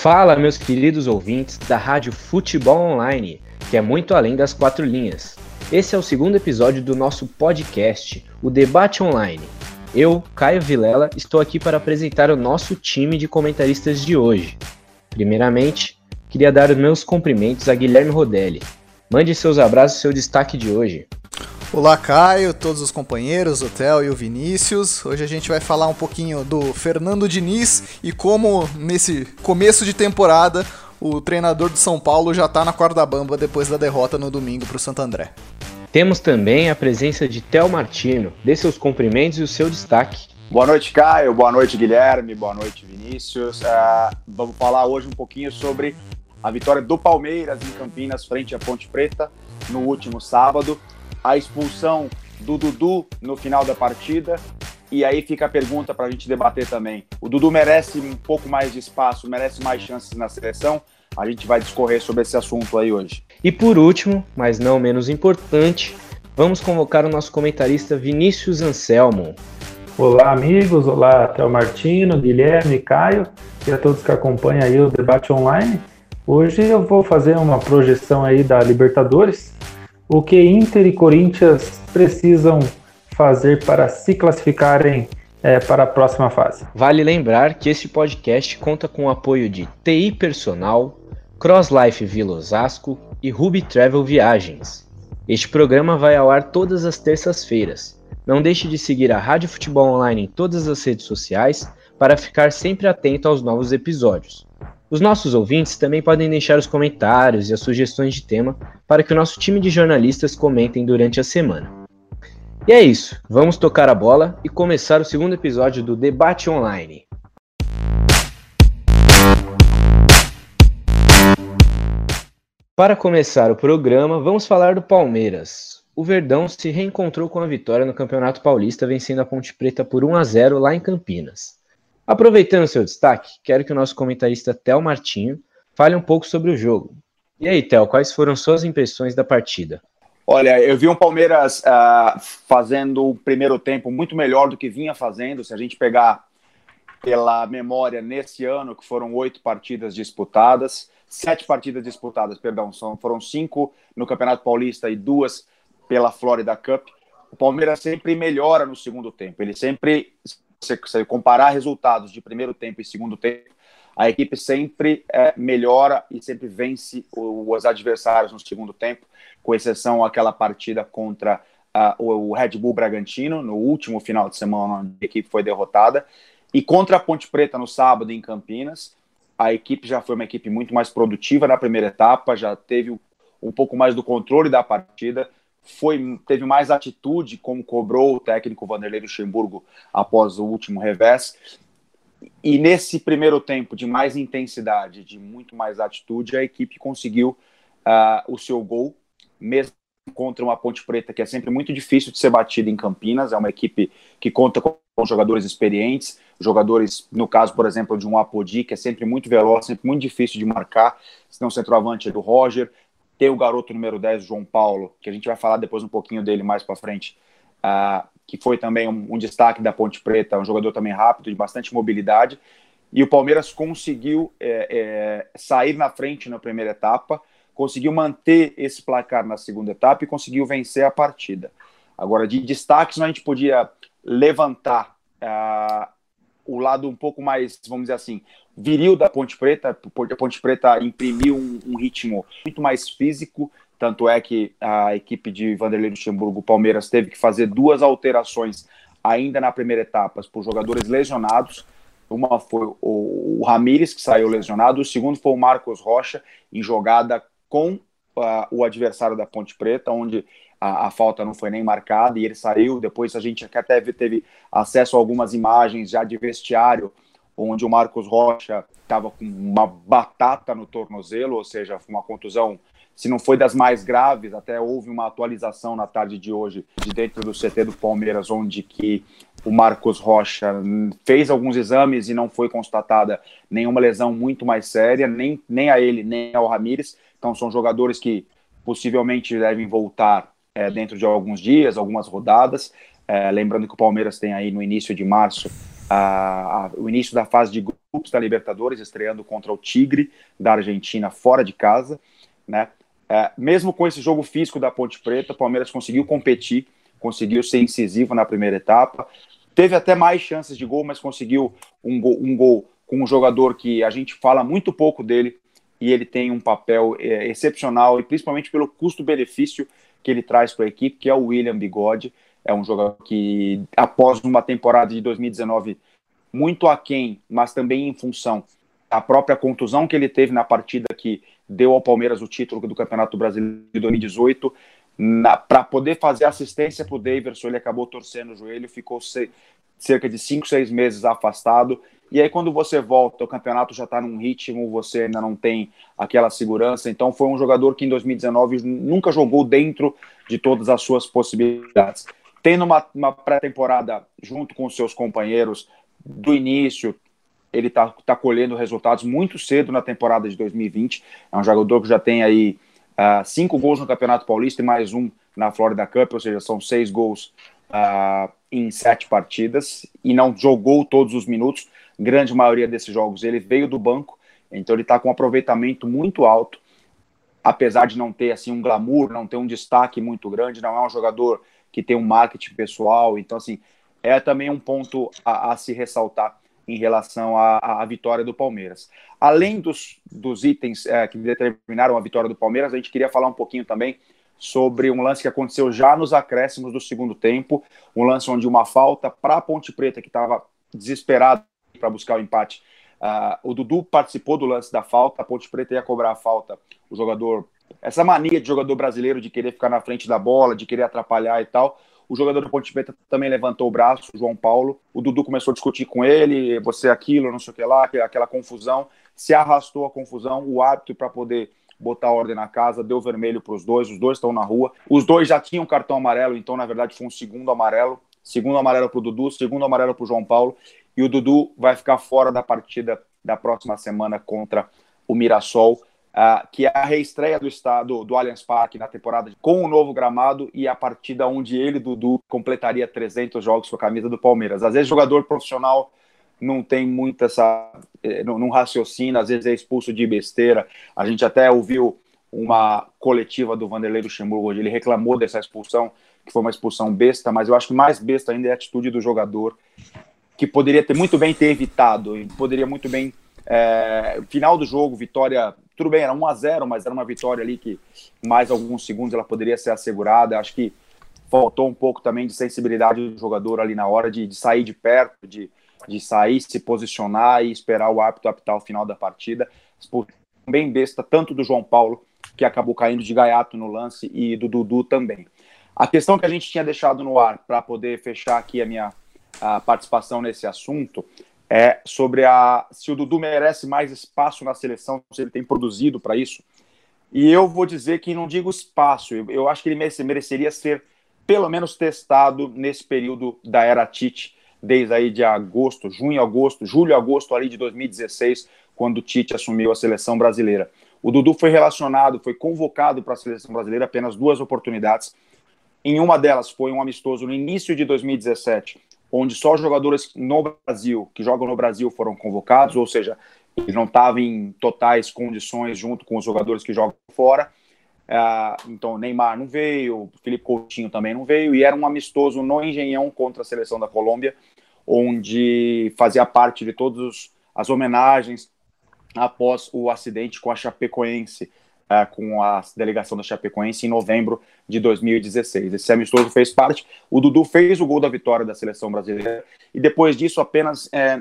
Fala, meus queridos ouvintes da Rádio Futebol Online, que é muito além das quatro linhas. Esse é o segundo episódio do nosso podcast, o Debate Online. Eu, Caio Vilela, estou aqui para apresentar o nosso time de comentaristas de hoje. Primeiramente, queria dar os meus cumprimentos a Guilherme Rodelli. Mande seus abraços e seu destaque de hoje. Olá, Caio, todos os companheiros, o Theo e o Vinícius. Hoje a gente vai falar um pouquinho do Fernando Diniz e como nesse começo de temporada o treinador de São Paulo já está na corda bamba depois da derrota no domingo para o Santo André. Temos também a presença de Theo Martino. Dê seus cumprimentos e o seu destaque. Boa noite, Caio. Boa noite, Guilherme. Boa noite, Vinícius. Uh, vamos falar hoje um pouquinho sobre a vitória do Palmeiras em Campinas frente à Ponte Preta no último sábado a expulsão do Dudu no final da partida. E aí fica a pergunta para a gente debater também. O Dudu merece um pouco mais de espaço, merece mais chances na seleção. A gente vai discorrer sobre esse assunto aí hoje. E por último, mas não menos importante, vamos convocar o nosso comentarista Vinícius Anselmo. Olá, amigos. Olá, Théo Martino, Guilherme, Caio e a todos que acompanham aí o debate online. Hoje eu vou fazer uma projeção aí da Libertadores o que Inter e Corinthians precisam fazer para se classificarem é, para a próxima fase. Vale lembrar que este podcast conta com o apoio de TI Personal, CrossLife Vila Osasco e Ruby Travel Viagens. Este programa vai ao ar todas as terças-feiras. Não deixe de seguir a Rádio Futebol Online em todas as redes sociais para ficar sempre atento aos novos episódios. Os nossos ouvintes também podem deixar os comentários e as sugestões de tema para que o nosso time de jornalistas comentem durante a semana. E é isso, vamos tocar a bola e começar o segundo episódio do Debate Online. Para começar o programa, vamos falar do Palmeiras. O Verdão se reencontrou com a vitória no Campeonato Paulista, vencendo a Ponte Preta por 1 a 0 lá em Campinas. Aproveitando seu destaque, quero que o nosso comentarista Tel Martinho fale um pouco sobre o jogo. E aí, Tel, quais foram suas impressões da partida? Olha, eu vi um Palmeiras uh, fazendo o primeiro tempo muito melhor do que vinha fazendo. Se a gente pegar pela memória nesse ano, que foram oito partidas disputadas, sete partidas disputadas, perdão, são, foram cinco no Campeonato Paulista e duas pela Florida Cup. O Palmeiras sempre melhora no segundo tempo. Ele sempre você, comparar resultados de primeiro tempo e segundo tempo, a equipe sempre é, melhora e sempre vence os adversários no segundo tempo, com exceção aquela partida contra uh, o Red Bull Bragantino, no último final de semana, onde a equipe foi derrotada, e contra a Ponte Preta no sábado em Campinas. A equipe já foi uma equipe muito mais produtiva na primeira etapa, já teve um pouco mais do controle da partida, foi teve mais atitude, como cobrou o técnico Vanderlei Luxemburgo após o último revés. E nesse primeiro tempo de mais intensidade, de muito mais atitude, a equipe conseguiu uh, o seu gol, mesmo contra uma Ponte Preta que é sempre muito difícil de ser batida em Campinas. É uma equipe que conta com jogadores experientes, jogadores, no caso, por exemplo, de um Apodi, que é sempre muito veloz, sempre muito difícil de marcar. Se não, centroavante é do Roger, tem o garoto número 10, João Paulo, que a gente vai falar depois um pouquinho dele mais para frente, uh, que foi também um, um, destaque da Ponte Preta, um jogador também rápido, de bastante mobilidade. E o Palmeiras conseguiu é, é, sair na frente na primeira etapa, conseguiu manter esse placar na segunda etapa e conseguiu vencer a partida. Agora, de destaques, a gente podia levantar uh, o lado um pouco mais, vamos dizer assim, viril da Ponte Preta. A Ponte Preta imprimiu um, um, ritmo muito mais físico, tanto é que a equipe de Vanderlei Luxemburgo, Palmeiras, teve que fazer duas alterações ainda na primeira etapa por jogadores lesionados. Uma foi o, Ramires, que saiu lesionado, o segundo foi o Marcos Rocha, em jogada com uh, o adversário da Ponte Preta, onde a, a, falta não foi nem marcada e ele saiu. Depois a gente até teve acesso a algumas imagens já de vestiário, onde o Marcos Rocha estava com uma batata no tornozelo, ou seja, uma contusão. Se não foi das mais graves, até houve uma atualização na tarde de hoje de dentro do CT do Palmeiras, onde que o Marcos Rocha fez alguns exames e não foi constatada nenhuma lesão muito mais séria, nem, nem a ele, nem ao Ramires. Então são jogadores que possivelmente devem voltar é, dentro de alguns dias, algumas rodadas. É, lembrando que o Palmeiras tem aí no início de março a, a, o início da fase de grupos da Libertadores, estreando contra o Tigre da Argentina fora de casa, né? É, mesmo com esse jogo físico da Ponte Preta, o Palmeiras conseguiu competir, conseguiu ser incisivo na primeira etapa, teve até mais chances de gol, mas conseguiu um gol, um gol com um jogador que a gente fala muito pouco dele e ele tem um papel é, excepcional e principalmente pelo custo-benefício que ele traz para a equipe, que é o William Bigode. É um jogador que, após uma temporada de 2019 muito aquém, mas também em função da própria contusão que ele teve na partida que deu ao Palmeiras o título do Campeonato Brasileiro de 2018, para poder fazer assistência para o Daverson, ele acabou torcendo o joelho, ficou se, cerca de 5, 6 meses afastado. E aí, quando você volta, o campeonato já está num ritmo, você ainda não tem aquela segurança. Então, foi um jogador que em 2019 nunca jogou dentro de todas as suas possibilidades. Tendo uma, uma pré-temporada junto com os seus companheiros do início, ele está tá colhendo resultados muito cedo na temporada de 2020. É um jogador que já tem aí uh, cinco gols no Campeonato Paulista e mais um na Florida Cup, ou seja, são seis gols uh, em sete partidas e não jogou todos os minutos. Grande maioria desses jogos ele veio do banco, então ele está com um aproveitamento muito alto, apesar de não ter assim um glamour, não ter um destaque muito grande, não é um jogador que tem um marketing pessoal, então assim é também um ponto a, a se ressaltar em relação à, à, vitória do Palmeiras. Além dos, dos itens é, que determinaram a vitória do Palmeiras, a gente queria falar um pouquinho também sobre um lance que aconteceu já nos acréscimos do segundo tempo, um lance onde uma falta para a Ponte Preta, que estava desesperado para buscar o empate. Uh, o Dudu participou do lance da falta, a Ponte Preta ia cobrar a falta, o jogador. Essa mania de jogador brasileiro de querer ficar na frente da bola, de querer atrapalhar e tal. O jogador do Ponte Preta também levantou o braço, o João Paulo. O Dudu começou a discutir com ele, você aquilo, não sei o que lá, aquela confusão. Se arrastou a confusão, o árbitro, para poder botar ordem na casa, deu vermelho para os dois, os dois estão na rua. Os dois já tinham cartão amarelo, então na verdade foi um segundo amarelo. Segundo amarelo para o Dudu, segundo amarelo para o João Paulo. E o Dudu vai ficar fora da partida da próxima semana contra o Mirassol. Uh, que é a reestreia do estado do Allianz Parque na temporada com o novo gramado e a partida onde ele, Dudu, completaria 300 jogos com a camisa do Palmeiras. Às vezes, jogador profissional não tem muito essa. Eh, não, raciocina, às vezes é expulso de besteira. A gente até ouviu uma coletiva do Vanderlei Luxemburgo, onde ele reclamou dessa expulsão, que foi uma expulsão besta, mas eu acho que mais besta ainda é a atitude do jogador, que poderia ter muito bem ter evitado, poderia muito bem. É, final do jogo, vitória tudo bem, era 1 a 0 mas era uma vitória ali que mais alguns segundos ela poderia ser assegurada. Acho que faltou um pouco também de sensibilidade do jogador ali na hora de, de sair de perto, de, de sair, se posicionar e esperar o árbitro apitar o final da partida. Bem besta, tanto do João Paulo, que acabou caindo de gaiato no lance, e do Dudu também. A questão que a gente tinha deixado no ar para poder fechar aqui a minha a participação nesse assunto é sobre a se o Dudu merece mais espaço na seleção, se ele tem produzido para isso. E eu vou dizer que não digo espaço, eu, eu acho que ele mereceria ser pelo menos testado nesse período da era Tite, desde aí de agosto, junho, agosto, julho, agosto ali de 2016, quando o Tite assumiu a seleção brasileira. O Dudu foi relacionado, foi convocado para a seleção brasileira apenas duas oportunidades. Em uma delas foi um amistoso no início de 2017, onde só jogadores no Brasil, que jogam no Brasil, foram convocados, ou seja, ele não estava em totais condições junto com os jogadores que jogam fora. Uh, então, Neymar não veio, Felipe Coutinho também não veio, e era um amistoso no Engenhão contra a seleção da Colômbia, onde fazia parte de todas as homenagens após o acidente com a Chapecoense é, com a delegação da Chapecoense em novembro de 2016. Esse amistoso fez parte. O Dudu fez o gol da vitória da seleção brasileira e depois disso apenas é,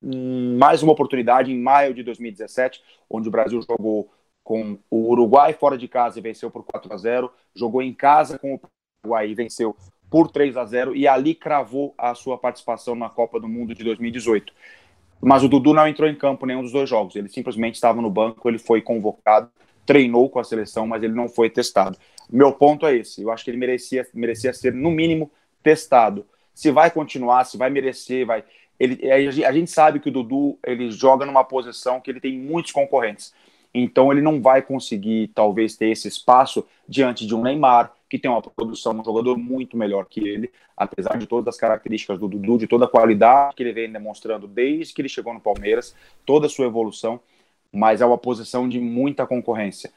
mais uma oportunidade em maio de 2017, onde o Brasil jogou com o Uruguai fora de casa e venceu por 4 a 0, jogou em casa com o Uruguai e venceu por 3 a 0 e ali cravou a sua participação na Copa do Mundo de 2018. Mas o Dudu não entrou em campo nenhum dos dois jogos, ele simplesmente estava no banco, ele foi convocado treinou com a seleção, mas ele não foi testado. Meu ponto é esse. Eu acho que ele merecia, merecia ser, no mínimo, testado. Se vai continuar, se vai merecer, vai. Ele, a gente sabe que o Dudu ele joga numa posição que ele tem muitos concorrentes. Então ele não vai conseguir, talvez, ter esse espaço diante de um Neymar, que tem uma produção, um jogador muito melhor que ele, apesar de todas as características do Dudu, de toda a qualidade que ele vem demonstrando desde que ele chegou no Palmeiras, toda a sua evolução, mas é uma posição de muita concorrência.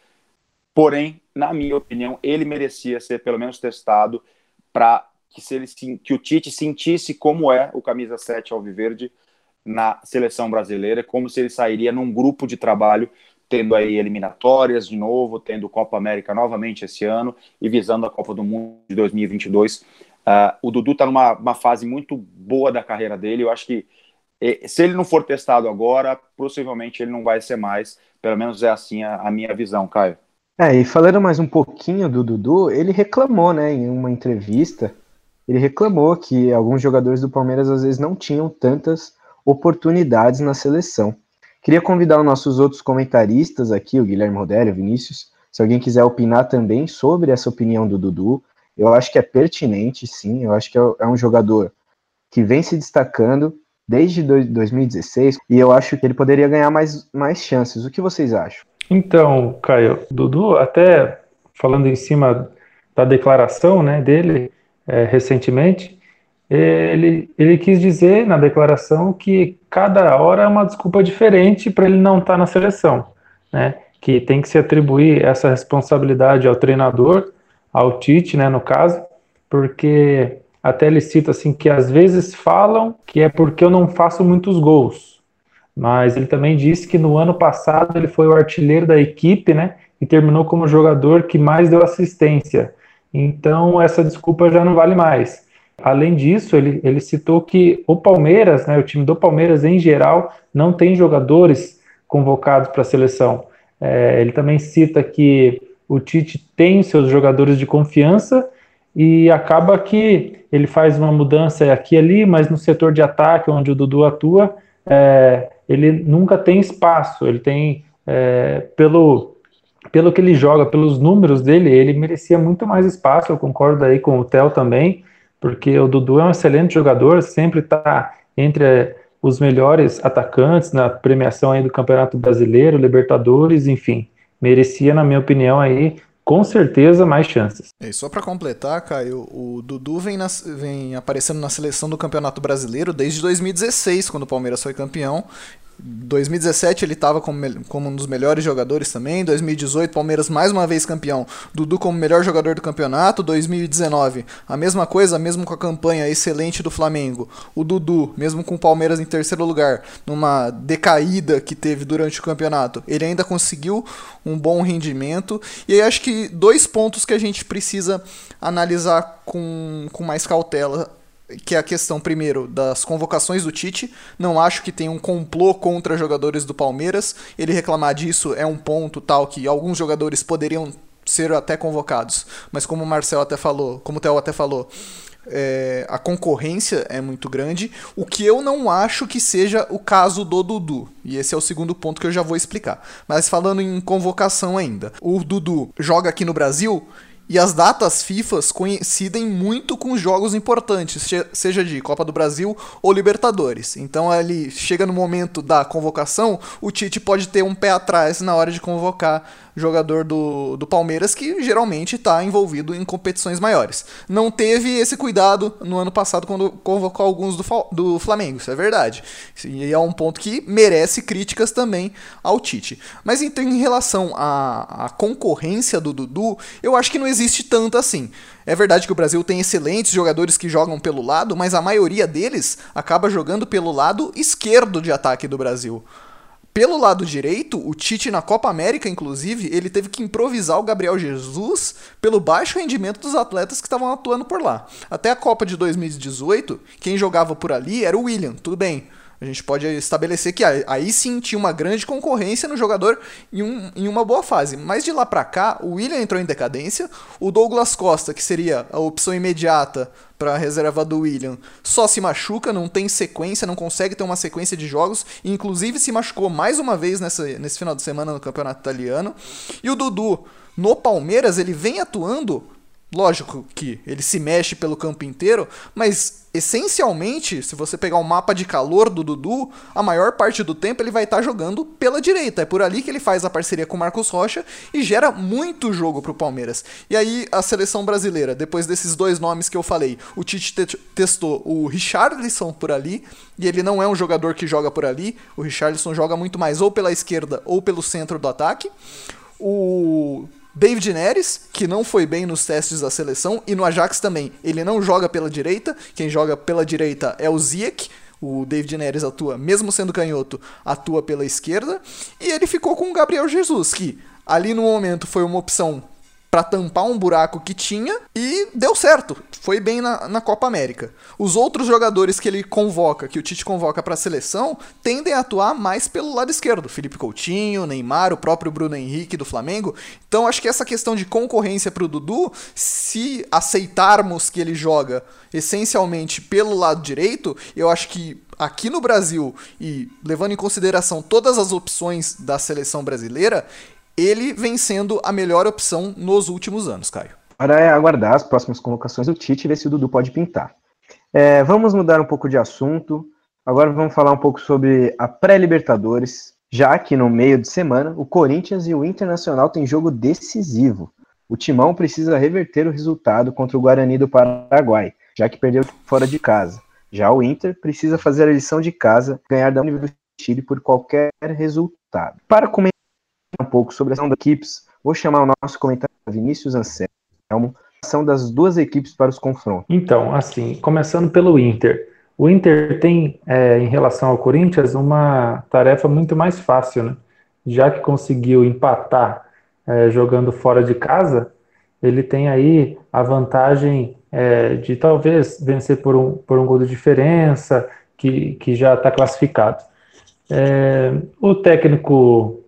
Porém, na minha opinião, ele merecia ser pelo menos testado para que, se que o Tite sentisse como é o camisa 7 alviverde na seleção brasileira, como se ele sairia num grupo de trabalho tendo aí eliminatórias de novo, tendo Copa América novamente esse ano e visando a Copa do Mundo de 2022. Uh, ah, o Dudu está numa fase muito boa da carreira dele. Eu acho que se ele não for testado agora, possivelmente ele não vai ser mais. Pelo menos é assim a, a minha visão, Caio. É, e falando mais um pouquinho do Dudu, ele reclamou, né, em uma entrevista, ele reclamou que alguns jogadores do Palmeiras às vezes não tinham tantas oportunidades na seleção. Queria convidar os nossos outros comentaristas aqui, o Guilherme Rodério, o Vinícius, se alguém quiser opinar também sobre essa opinião do Dudu. Eu acho que é pertinente, sim. Eu acho que é, é um jogador que vem se destacando desde 2016 e eu acho que ele poderia ganhar mais, mais chances. O que vocês acham? Então, Caio, Dudu, até falando em cima da declaração né, dele é, recentemente, ele, ele quis dizer na declaração que cada hora é uma desculpa diferente para ele não estar tá na seleção, né? Que tem que se atribuir essa responsabilidade ao treinador, ao Tite, né, no caso, porque até ele cita assim que às vezes falam que é porque eu não faço muitos gols, mas ele também disse que no ano passado ele foi o artilheiro da equipe, né, e terminou como jogador que mais deu assistência. Então essa desculpa já não vale mais. Além disso, ele, ele citou que o Palmeiras, né, o time do Palmeiras em geral, não tem jogadores convocados para a seleção. É, ele também cita que o Tite tem seus jogadores de confiança e acaba que ele faz uma mudança aqui e ali, mas no setor de ataque, onde o Dudu atua, é, ele nunca tem espaço. Ele tem, é, pelo, pelo que ele joga, pelos números dele, ele merecia muito mais espaço. Eu concordo aí com o Theo também porque o Dudu é um excelente jogador, sempre está entre os melhores atacantes na premiação aí do Campeonato Brasileiro, Libertadores, enfim, merecia, na minha opinião, aí com certeza mais chances. E só para completar, Caio, o Dudu vem, vem aparecendo na seleção do Campeonato Brasileiro desde 2016, quando o Palmeiras foi campeão, 2017 ele estava como, como, um dos melhores jogadores também. 2018, Palmeiras mais uma vez campeão. Dudu como melhor jogador do campeonato. 2019, a mesma coisa, mesmo com a campanha excelente do Flamengo. O Dudu, mesmo com o Palmeiras em terceiro lugar, numa decaída que teve durante o campeonato, ele ainda conseguiu um bom rendimento. E aí acho que dois pontos que a gente precisa analisar com, com mais cautela que é a questão, primeiro, das convocações do Tite. Não acho que tem um complô contra jogadores do Palmeiras. Ele reclamar disso é um ponto tal que alguns jogadores poderiam ser até convocados. Mas como o Marcel até falou, como o Theo até falou, é, a concorrência é muito grande. O que eu não acho que seja o caso do Dudu. E esse é o segundo ponto que eu já vou explicar. Mas falando em convocação ainda. O Dudu joga aqui no Brasil e as datas FIFA coincidem muito com jogos importantes, seja de Copa do Brasil ou Libertadores. Então ele chega no momento da convocação, o Tite pode ter um pé atrás na hora de convocar jogador do, do Palmeiras que geralmente está envolvido em competições maiores. Não teve esse cuidado no ano passado quando convocou alguns do, do Flamengo, isso é verdade. E é um ponto que merece críticas também ao Tite. Mas então, em relação à, à concorrência do Dudu, eu acho que não existe tanto assim. É verdade que o Brasil tem excelentes jogadores que jogam pelo lado, mas a maioria deles acaba jogando pelo lado esquerdo de ataque do Brasil. Pelo lado direito, o Tite na Copa América, inclusive, ele teve que improvisar o Gabriel Jesus pelo baixo rendimento dos atletas que estavam atuando por lá. Até a Copa de 2018, quem jogava por ali era o William, tudo bem. A gente pode estabelecer que aí sim tinha uma grande concorrência no jogador em, um, em uma boa fase. Mas de lá para cá, o William entrou em decadência, o Douglas Costa, que seria a opção imediata para a reserva do William, só se machuca, não tem sequência, não consegue ter uma sequência de jogos, inclusive se machucou mais uma vez nessa, nesse final de semana no Campeonato Italiano. E o Dudu, no Palmeiras, ele vem atuando Lógico que ele se mexe pelo campo inteiro, mas essencialmente, se você pegar o mapa de calor do Dudu, a maior parte do tempo ele vai estar tá jogando pela direita. É por ali que ele faz a parceria com o Marcos Rocha e gera muito jogo pro Palmeiras. E aí a seleção brasileira, depois desses dois nomes que eu falei, o Tite te testou o Richarlison por ali, e ele não é um jogador que joga por ali. O Richarlison joga muito mais ou pela esquerda ou pelo centro do ataque. O David Neres, que não foi bem nos testes da seleção, e no Ajax também. Ele não joga pela direita, quem joga pela direita é o Ziyech. O David Neres atua, mesmo sendo canhoto, atua pela esquerda. E ele ficou com o Gabriel Jesus, que ali no momento foi uma opção para tampar um buraco que tinha e deu certo. Foi bem na, na Copa América. Os outros jogadores que ele convoca, que o Tite convoca para a seleção, tendem a atuar mais pelo lado esquerdo. Felipe Coutinho, Neymar, o próprio Bruno Henrique do Flamengo. Então acho que essa questão de concorrência para o Dudu, se aceitarmos que ele joga essencialmente pelo lado direito, eu acho que aqui no Brasil e levando em consideração todas as opções da seleção brasileira, ele vem sendo a melhor opção nos últimos anos, Caio. Agora é aguardar as próximas convocações do Tite e ver se o Dudu pode pintar. É, vamos mudar um pouco de assunto. Agora vamos falar um pouco sobre a pré-Libertadores, já que no meio de semana o Corinthians e o Internacional têm jogo decisivo. O Timão precisa reverter o resultado contra o Guarani do Paraguai, já que perdeu fora de casa. Já o Inter precisa fazer a lição de casa, ganhar da Universidade do Chile por qualquer resultado. Para comentar um pouco sobre a ação das equipes, vou chamar o nosso comentário Vinícius Anselmo, ação das duas equipes para os confrontos. Então, assim, começando pelo Inter. O Inter tem, é, em relação ao Corinthians, uma tarefa muito mais fácil, né? Já que conseguiu empatar é, jogando fora de casa, ele tem aí a vantagem é, de talvez vencer por um, por um gol de diferença, que, que já está classificado. É, o técnico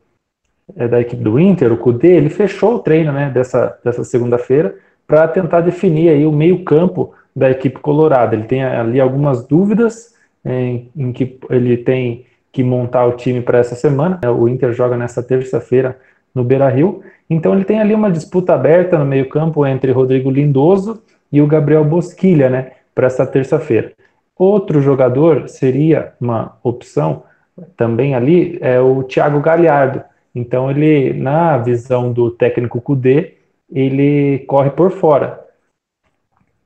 é, da equipe do Inter, o Cudê, ele fechou o treino né, dessa, dessa segunda-feira para tentar definir aí o meio-campo da equipe colorada. Ele tem ali algumas dúvidas em, em que ele tem que montar o time para essa semana. O Inter joga nessa terça-feira no Beira Rio. Então ele tem ali uma disputa aberta no meio-campo entre Rodrigo Lindoso e o Gabriel Bosquilha, né, para essa terça-feira. Outro jogador seria uma opção também ali é o Thiago Galhardo, então ele, na visão do técnico Kudê, ele corre por fora.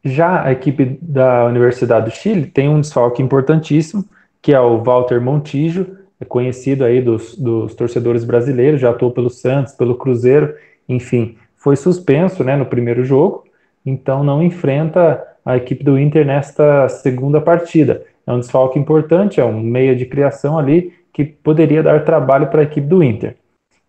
Já a equipe da Universidade do Chile tem um desfalque importantíssimo, que é o Walter Montijo, é conhecido aí dos, dos torcedores brasileiros, já atuou pelo Santos, pelo Cruzeiro, enfim, foi suspenso né, no primeiro jogo, então não enfrenta a equipe do Inter nesta segunda partida. É um desfalque importante, é um meio de criação ali que poderia dar trabalho para a equipe do Inter.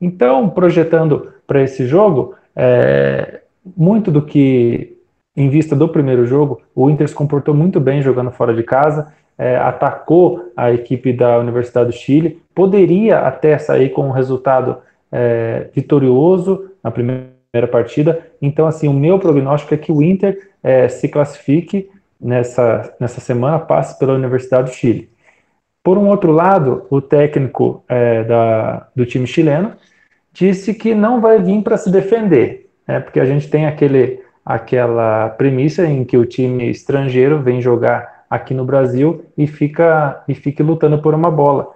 Então, projetando para esse jogo, é, muito do que, em vista do primeiro jogo, o Inter se comportou muito bem jogando fora de casa, é, atacou a equipe da Universidade do Chile, poderia até sair com um resultado é, vitorioso na primeira partida. Então, assim, o meu prognóstico é que o Inter é, se classifique nessa, nessa semana, passe pela Universidade do Chile. Por um outro lado, o técnico é, da, do time chileno disse que não vai vir para se defender, né, porque a gente tem aquele, aquela premissa em que o time estrangeiro vem jogar aqui no Brasil e fica e fique lutando por uma bola.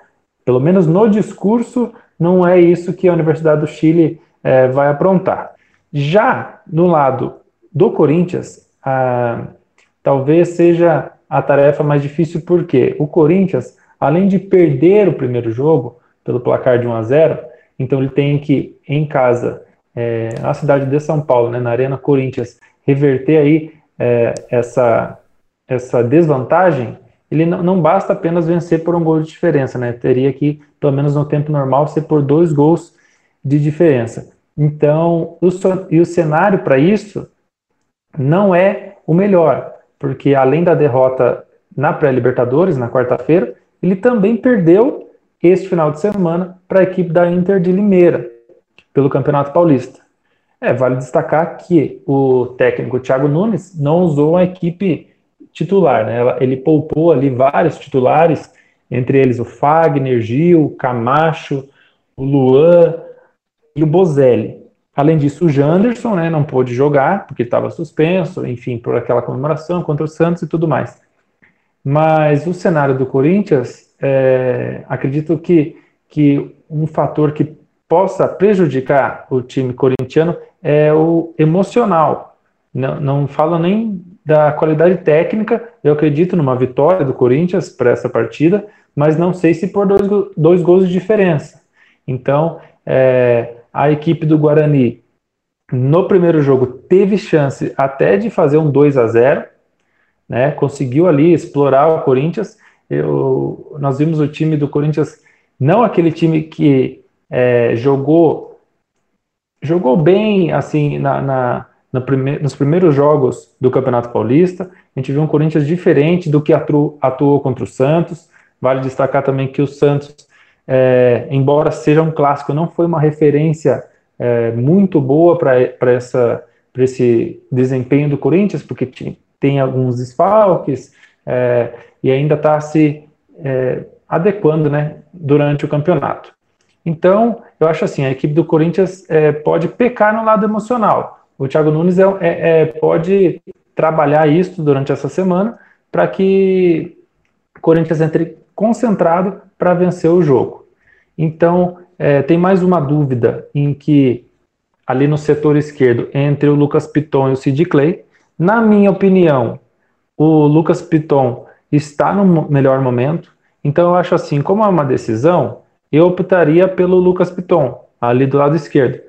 Pelo menos no discurso, não é isso que a Universidade do Chile é, vai aprontar. Já no lado do Corinthians, talvez seja a tarefa mais difícil, porque o Corinthians além de perder o primeiro jogo pelo placar de 1 a 0, então ele tem que, em casa, é, na cidade de São Paulo, né, na Arena Corinthians, reverter aí é, essa, essa desvantagem, ele não, não, basta apenas vencer por um gol de diferença, né? Teria que, pelo menos no tempo normal, ser por dois gols de diferença. Então, o, e o cenário para isso não é o melhor, porque além da derrota na pré-Libertadores, na quarta-feira, ele também perdeu este final de semana para a equipe da Inter de Limeira, pelo Campeonato Paulista. É, vale destacar que o técnico Thiago Nunes não usou a equipe titular, né? Ele poupou ali vários titulares, entre eles o Fagner, Gil, Camacho, o Luan e o Bozelli. Além disso, o Janderson né, não pôde jogar, porque estava suspenso, enfim, por aquela comemoração contra o Santos e tudo mais. Mas o cenário do Corinthians, é, acredito que, que um fator que possa prejudicar o time corintiano é o emocional. Não, não falo nem da qualidade técnica, eu acredito numa vitória do Corinthians para essa partida, mas não sei se por dois, dois gols de diferença. Então, é, a equipe do Guarani, no primeiro jogo, teve chance até de fazer um 2 a 0 né? Conseguiu ali explorar o Corinthians. Eu, nós vimos o time do Corinthians, não aquele time que é, jogou jogou bem assim na, na prime nos primeiros jogos do Campeonato Paulista. A gente viu um Corinthians diferente do que atu atuou contra o Santos. Vale destacar também que o Santos, é, embora seja um clássico, não foi uma referência é, muito boa para esse desempenho do Corinthians, porque tem alguns desfalques é, e ainda está se é, adequando né, durante o campeonato. Então, eu acho assim, a equipe do Corinthians é, pode pecar no lado emocional. O Thiago Nunes é, é, é pode trabalhar isso durante essa semana para que o Corinthians entre concentrado para vencer o jogo. Então, é, tem mais uma dúvida em que ali no setor esquerdo, entre o Lucas Piton e o Sid Clay, na minha opinião, o Lucas Piton está no melhor momento. Então eu acho assim, como é uma decisão, eu optaria pelo Lucas Piton, ali do lado esquerdo.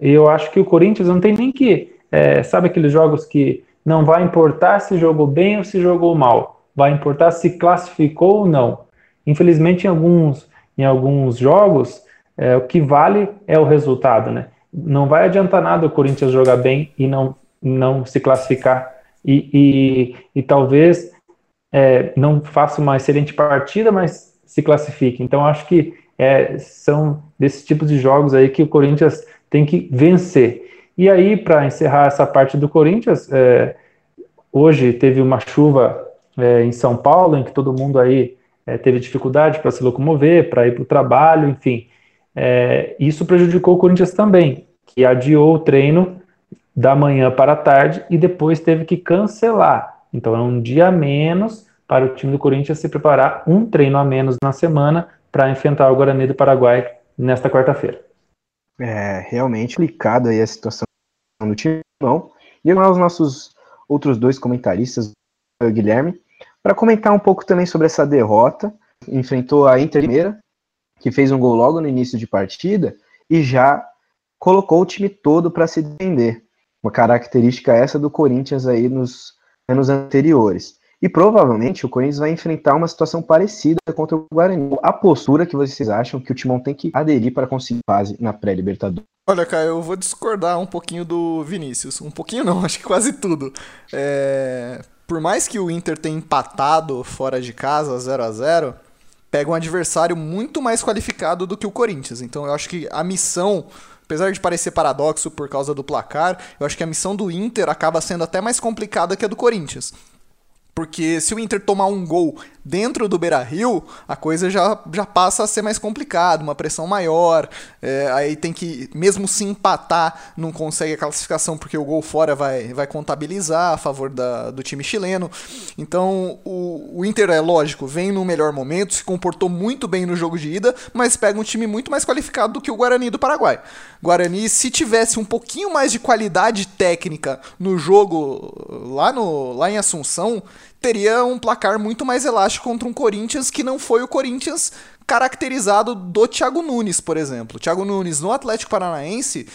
Eu acho que o Corinthians não tem nem que, é, sabe aqueles jogos que não vai importar se jogou bem ou se jogou mal, vai importar se classificou ou não. Infelizmente, em alguns, em alguns jogos, é, o que vale é o resultado, né? Não vai adiantar nada o Corinthians jogar bem e não não se classificar e, e, e talvez é, não faça uma excelente partida, mas se classifique. Então, acho que é, são desses tipos de jogos aí que o Corinthians tem que vencer. E aí, para encerrar essa parte do Corinthians, é, hoje teve uma chuva é, em São Paulo, em que todo mundo aí é, teve dificuldade para se locomover, para ir para o trabalho, enfim. É, isso prejudicou o Corinthians também, que adiou o treino da manhã para a tarde e depois teve que cancelar. Então é um dia a menos para o time do Corinthians se preparar, um treino a menos na semana para enfrentar o Guarani do Paraguai nesta quarta-feira. É realmente complicada aí a situação do time. E agora os nossos outros dois comentaristas, o Guilherme, para comentar um pouco também sobre essa derrota. Enfrentou a Inter Limeira, que fez um gol logo no início de partida e já colocou o time todo para se defender. Uma característica essa do Corinthians aí nos anos anteriores. E provavelmente o Corinthians vai enfrentar uma situação parecida contra o Guarani. A postura que vocês acham que o Timão tem que aderir para conseguir base na pré-Libertadores? Olha, cara, eu vou discordar um pouquinho do Vinícius. Um pouquinho não, acho que quase tudo. É... Por mais que o Inter tenha empatado fora de casa 0 a 0 pega um adversário muito mais qualificado do que o Corinthians. Então eu acho que a missão Apesar de parecer paradoxo por causa do placar, eu acho que a missão do Inter acaba sendo até mais complicada que a do Corinthians. Porque se o Inter tomar um gol dentro do Beira Rio, a coisa já, já passa a ser mais complicada, uma pressão maior. É, aí tem que, mesmo se empatar, não consegue a classificação porque o gol fora vai, vai contabilizar a favor da, do time chileno. Então o, o Inter, é lógico, vem no melhor momento, se comportou muito bem no jogo de ida, mas pega um time muito mais qualificado do que o Guarani do Paraguai. Guarani, se tivesse um pouquinho mais de qualidade técnica no jogo lá, no, lá em Assunção, teria um placar muito mais elástico contra um Corinthians que não foi o Corinthians caracterizado do Thiago Nunes, por exemplo. Thiago Nunes no Atlético Paranaense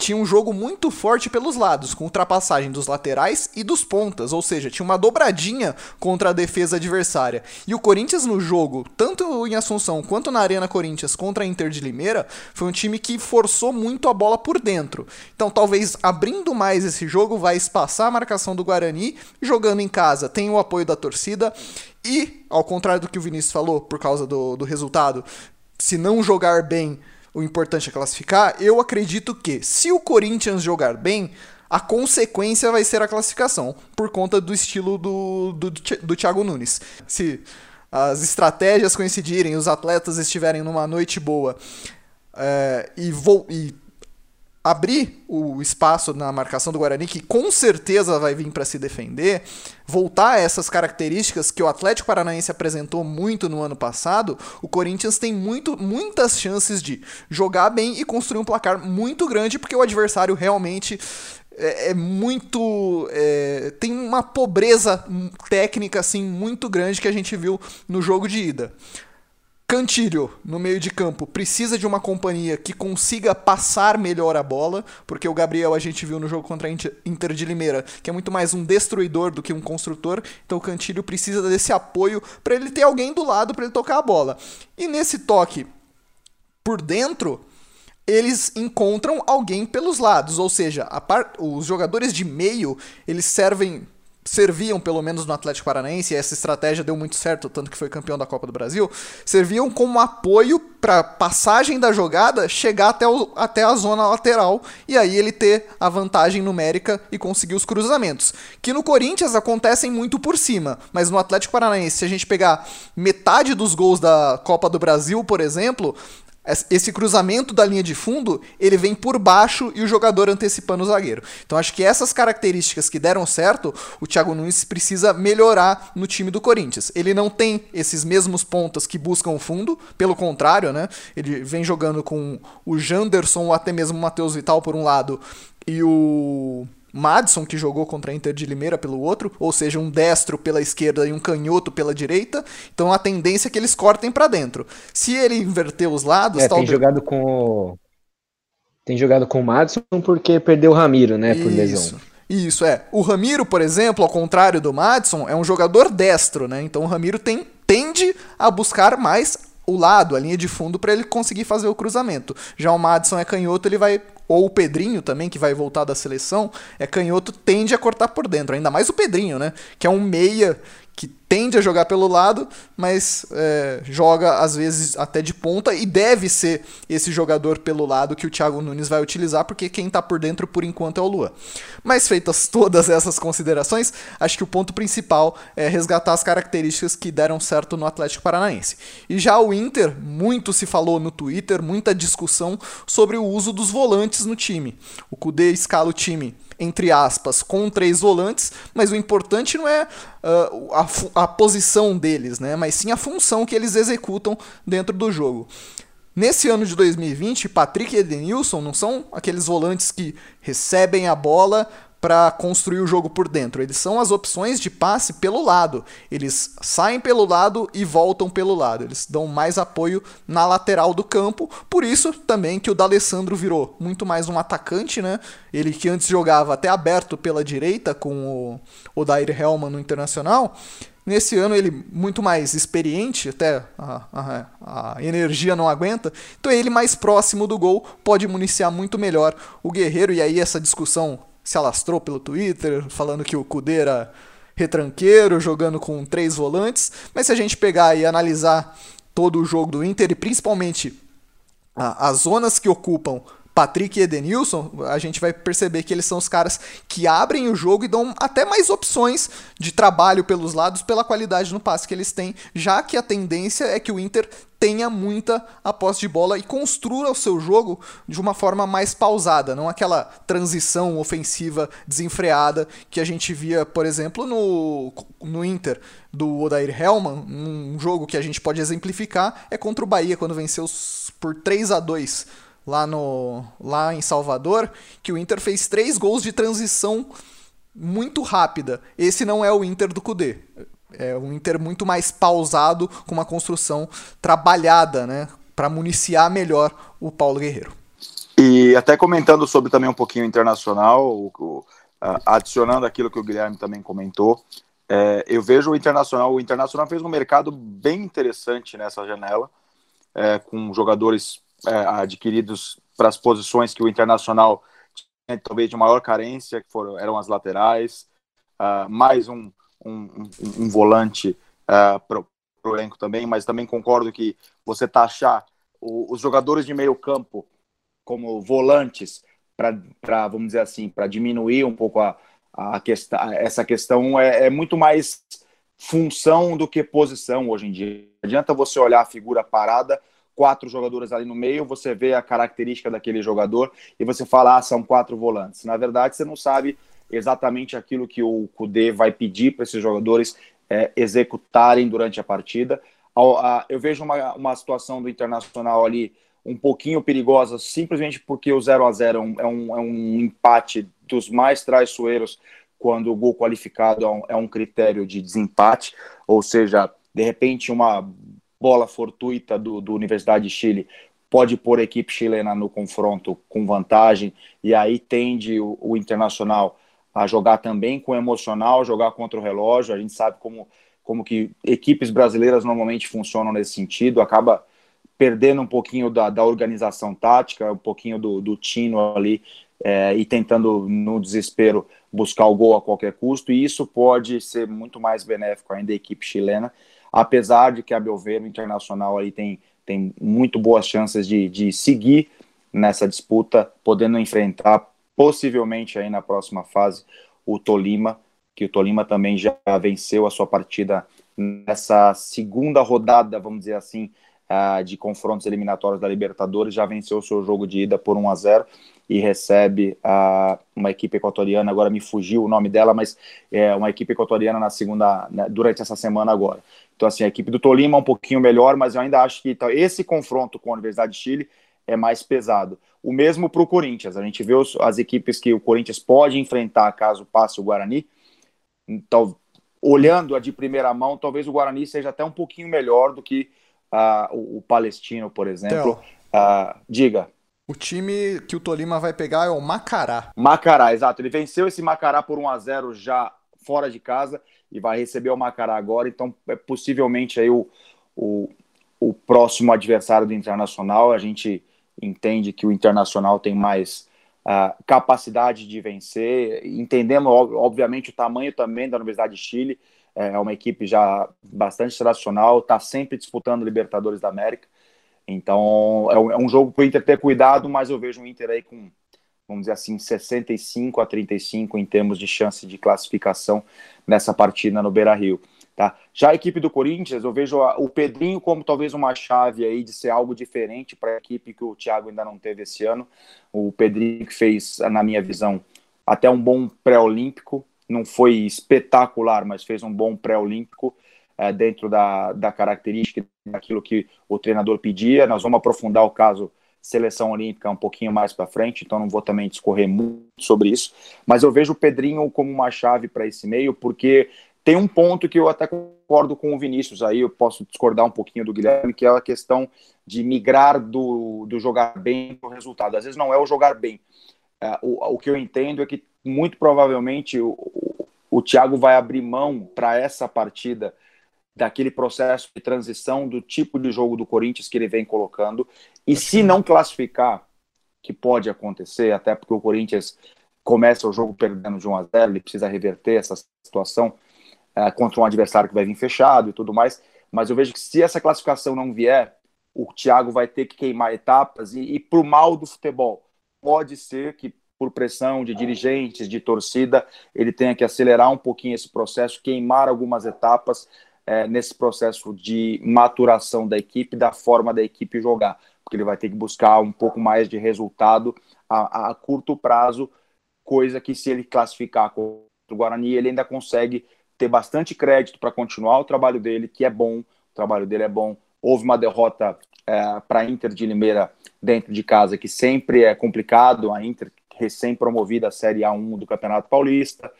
tinha um jogo muito forte pelos lados, com ultrapassagem dos laterais e dos pontas, ou seja, tinha uma dobradinha contra a defesa adversária. E o Corinthians no jogo, tanto em Assunção quanto na Arena Corinthians contra a Inter de Limeira, foi um time que forçou muito a bola por dentro. Então, talvez abrindo mais esse jogo, vai espaçar a marcação do Guarani, jogando em casa, tem o apoio da torcida. E, ao contrário do que o Vinícius falou, por causa do, do resultado, se não jogar bem, o importante é classificar, eu acredito que se o Corinthians jogar bem, a consequência vai ser a classificação, por conta do estilo do, do, do Thiago Nunes. Se as estratégias coincidirem, os atletas estiverem numa noite boa é, e, e abrir o espaço na marcação do Guarani, que com certeza vai vir para se defender, voltar a essas características que o Atlético Paranaense apresentou muito no ano passado, o Corinthians tem muito, muitas chances de jogar bem e construir um placar muito grande, porque o adversário realmente é, é muito. É, tem uma pobreza técnica assim muito grande que a gente viu no jogo de ida. Cantilho, no meio de campo, precisa de uma companhia que consiga passar melhor a bola, porque o Gabriel a gente viu no jogo contra a Inter de Limeira, que é muito mais um destruidor do que um construtor, então o Cantilho precisa desse apoio para ele ter alguém do lado para ele tocar a bola. E nesse toque por dentro, eles encontram alguém pelos lados, ou seja, par... os jogadores de meio, eles servem serviam, pelo menos no Atlético Paranaense, e essa estratégia deu muito certo, tanto que foi campeão da Copa do Brasil, serviam como apoio para passagem da jogada chegar até, o, até a zona lateral e aí ele ter a vantagem numérica e conseguir os cruzamentos. Que no Corinthians acontecem muito por cima, mas no Atlético Paranaense, se a gente pegar metade dos gols da Copa do Brasil, por exemplo, esse cruzamento da linha de fundo, ele vem por baixo e o jogador antecipando o zagueiro. Então acho que essas características que deram certo, o Thiago Nunes precisa melhorar no time do Corinthians. Ele não tem esses mesmos pontas que buscam o fundo, pelo contrário, né? Ele vem jogando com o Janderson ou até mesmo o Matheus Vital por um lado e o Madison, que jogou contra a Inter de Limeira pelo outro, ou seja, um destro pela esquerda e um canhoto pela direita. Então a tendência é que eles cortem para dentro. Se ele inverter os lados, é, talvez... tem jogado com o... tem jogado com o Madison porque perdeu o Ramiro, né, por lesão. Isso é. O Ramiro, por exemplo, ao contrário do Madison, é um jogador destro, né? Então o Ramiro tem, tende a buscar mais o lado, a linha de fundo, para ele conseguir fazer o cruzamento. Já o Madison é canhoto, ele vai ou o Pedrinho também, que vai voltar da seleção, é canhoto, tende a cortar por dentro. Ainda mais o Pedrinho, né? Que é um meia que tende a jogar pelo lado, mas é, joga às vezes até de ponta e deve ser esse jogador pelo lado que o Thiago Nunes vai utilizar, porque quem está por dentro por enquanto é o Lua. Mas feitas todas essas considerações, acho que o ponto principal é resgatar as características que deram certo no Atlético Paranaense. E já o Inter, muito se falou no Twitter, muita discussão sobre o uso dos volantes no time. O Kudê escala o time entre aspas, com três volantes, mas o importante não é uh, a, a posição deles, né? mas sim a função que eles executam dentro do jogo. Nesse ano de 2020, Patrick e Edenilson não são aqueles volantes que recebem a bola, para construir o jogo por dentro. Eles são as opções de passe pelo lado. Eles saem pelo lado e voltam pelo lado. Eles dão mais apoio na lateral do campo. Por isso também que o D'Alessandro virou muito mais um atacante, né? Ele que antes jogava até aberto pela direita com o Odair Helman no Internacional. Nesse ano ele muito mais experiente, até a, a, a, energia não aguenta, então ele mais próximo do gol pode municiar muito melhor o Guerreiro, e aí essa discussão se alastrou pelo Twitter, falando que o Kudê era retranqueiro, jogando com três volantes. Mas se a gente pegar e analisar todo o jogo do Inter, e principalmente as zonas que ocupam Patrick e Edenilson, a gente vai perceber que eles são os caras que abrem o jogo e dão até mais opções de trabalho pelos lados pela qualidade no passe que eles têm, já que a tendência é que o Inter tenha muita a posse de bola e construa o seu jogo de uma forma mais pausada, não aquela transição ofensiva desenfreada que a gente via, por exemplo, no, no Inter do Odair Hellman, um jogo que a gente pode exemplificar é contra o Bahia quando venceu por 3 a 2 lá, no, lá em Salvador, que o Inter fez três gols de transição muito rápida. Esse não é o Inter do Cudê. É um Inter muito mais pausado, com uma construção trabalhada, né? Para municiar melhor o Paulo Guerreiro. E até comentando sobre também um pouquinho internacional, o, o, adicionando aquilo que o Guilherme também comentou, é, eu vejo o Internacional, o Internacional fez um mercado bem interessante nessa janela, é, com jogadores é, adquiridos para as posições que o Internacional tinha talvez de maior carência, que foram, eram as laterais, uh, mais um, um, um, um volante uh, ah, para o elenco também, mas também concordo que você taxar o, os jogadores de meio campo como volantes para, vamos dizer assim, para diminuir um pouco a, a questão, essa questão é, é muito mais função do que posição hoje em dia. Adianta você olhar a figura parada quatro jogadores ali no meio, você vê a característica daquele jogador e você fala, ah, são quatro volantes. Na verdade, você não sabe exatamente aquilo que o Kudê vai pedir para esses jogadores é, executarem durante a partida. Eu vejo uma, uma situação do Internacional ali um pouquinho perigosa, simplesmente porque o 0 a 0 é um, é um, é um empate dos mais traiçoeiros quando o gol qualificado é um, é um critério de desempate, ou seja, de repente uma bola fortuita do, do Universidade de Chile pode pôr a equipe chilena no confronto com vantagem, e aí tende o, o Internacional a jogar também com emocional, jogar contra o relógio. A gente sabe como, como que equipes brasileiras normalmente funcionam nesse sentido, acaba perdendo um pouquinho da, da organização tática, um pouquinho do, do tino ali é, e tentando no desespero buscar o gol a qualquer custo, e isso pode ser muito mais benéfico ainda à equipe chilena, apesar de que a meu ver o Internacional aí tem, tem muito boas chances de, de seguir nessa disputa, podendo enfrentar possivelmente aí na próxima fase o Tolima, que o Tolima também já venceu a sua partida nessa segunda rodada, vamos dizer assim, uh, de confrontos eliminatórios da Libertadores, já venceu o seu jogo de ida por 1 a 0 e recebe uh, uma equipe equatoriana, agora me fugiu o nome dela, mas é uma equipe equatoriana na segunda, né, durante essa semana agora. Então, assim, a equipe do Tolima é um pouquinho melhor, mas eu ainda acho que então, esse confronto com a Universidade de Chile é mais pesado. O mesmo para o Corinthians. A gente vê os, as equipes que o Corinthians pode enfrentar caso passe o Guarani. Então, olhando a de primeira mão, talvez o Guarani seja até um pouquinho melhor do que uh, o, o, Palestino, por exemplo. Uh, diga. O time que o Tolima vai pegar é o Macará. Macará, exato. Ele venceu esse Macará por 1 a 0 já fora de casa e vai receber o Macará agora. Então, é possivelmente aí o, o, o próximo adversário do Internacional. A gente entende que o Internacional tem mais uh, capacidade de vencer. Entendemos, obviamente, o tamanho também da Universidade de Chile. É uma equipe já bastante tradicional, está sempre disputando Libertadores da América. Então, é um, é um jogo para o Inter ter cuidado, mas eu vejo o Inter aí com, vamos dizer assim, 65 a 35 em termos de chance de classificação nessa partida no Beira Rio. Tá? Já a equipe do Corinthians, eu vejo a, o Pedrinho como talvez uma chave aí de ser algo diferente para a equipe que o Thiago ainda não teve esse ano. O Pedrinho que fez, na minha visão, até um bom pré-olímpico, não foi espetacular, mas fez um bom pré-olímpico é, dentro da, da característica daquilo que o treinador pedia. Nós vamos aprofundar o caso seleção olímpica um pouquinho mais para frente, então não vou também discorrer muito sobre isso, mas eu vejo o Pedrinho como uma chave para esse meio, porque tem um ponto que eu até concordo com o Vinícius aí, eu posso discordar um pouquinho do Guilherme, que é a questão de migrar do, do jogar bem para o resultado. Às vezes não é o jogar bem. É, o, o que eu entendo é que muito provavelmente o, o, o Thiago vai abrir mão para essa partida daquele processo de transição do tipo de jogo do Corinthians que ele vem colocando. E se não classificar, que pode acontecer, até porque o Corinthians começa o jogo perdendo de 1 a 0, ele precisa reverter essa situação é, contra um adversário que vai vir fechado e tudo mais. Mas eu vejo que se essa classificação não vier, o Thiago vai ter que queimar etapas e, e para o mal do futebol. Pode ser que por pressão de dirigentes, de torcida, ele tenha que acelerar um pouquinho esse processo, queimar algumas etapas é, nesse processo de maturação da equipe, da forma da equipe jogar, porque ele vai ter que buscar um pouco mais de resultado a, a curto prazo, coisa que se ele classificar com o Guarani, ele ainda consegue ter bastante crédito para continuar o trabalho dele, que é bom, o trabalho dele é bom. Houve uma derrota é, para a Inter de Limeira dentro de casa, que sempre é complicado, a Inter recém-promovida à Série A1 do Campeonato Paulista,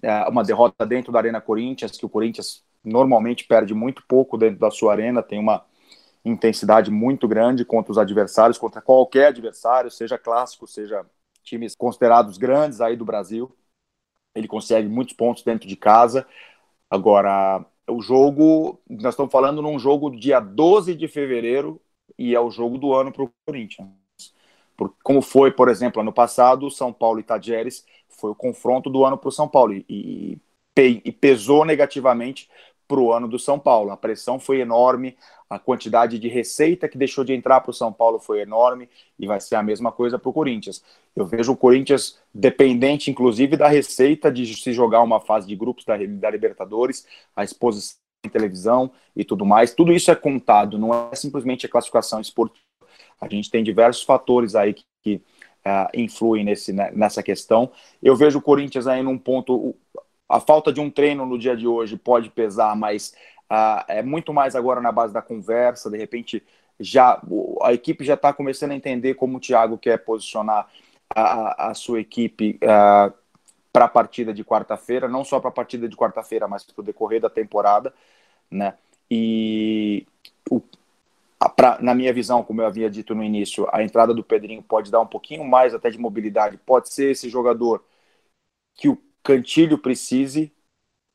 é, uma derrota dentro da Arena Corinthians, que o Corinthians normalmente perde muito pouco dentro da sua arena, tem uma intensidade muito grande contra os adversários, contra qualquer adversário, seja clássico, seja times considerados grandes aí do Brasil ele consegue muitos pontos dentro de casa. Agora, o jogo, nós estamos falando num jogo dia 12 de fevereiro e é o jogo do ano para o Corinthians. Como foi, por exemplo, ano passado, São Paulo e Tajeres foi o confronto do ano para o São Paulo e, e, e pesou negativamente para o ano do São Paulo. A pressão foi enorme, a quantidade de receita que deixou de entrar para o São Paulo foi enorme e vai ser a mesma coisa para o Corinthians. Eu vejo o Corinthians dependente, inclusive, da receita de se jogar uma fase de grupos da, da Libertadores. A exposição em televisão e tudo mais. Tudo isso é contado, não é simplesmente a classificação esportiva. A gente tem diversos fatores aí que, que uh, influem nesse, né, nessa questão. Eu vejo o Corinthians aí num ponto. A falta de um treino no dia de hoje pode pesar, mas uh, é muito mais agora na base da conversa. De repente, já a equipe já está começando a entender como o Thiago quer posicionar a, a sua equipe uh, para a partida de quarta-feira, não só para a partida de quarta-feira, mas para o decorrer da temporada, né? E o, a, pra, na minha visão, como eu havia dito no início, a entrada do Pedrinho pode dar um pouquinho mais até de mobilidade, pode ser esse jogador que o Cantilho precise,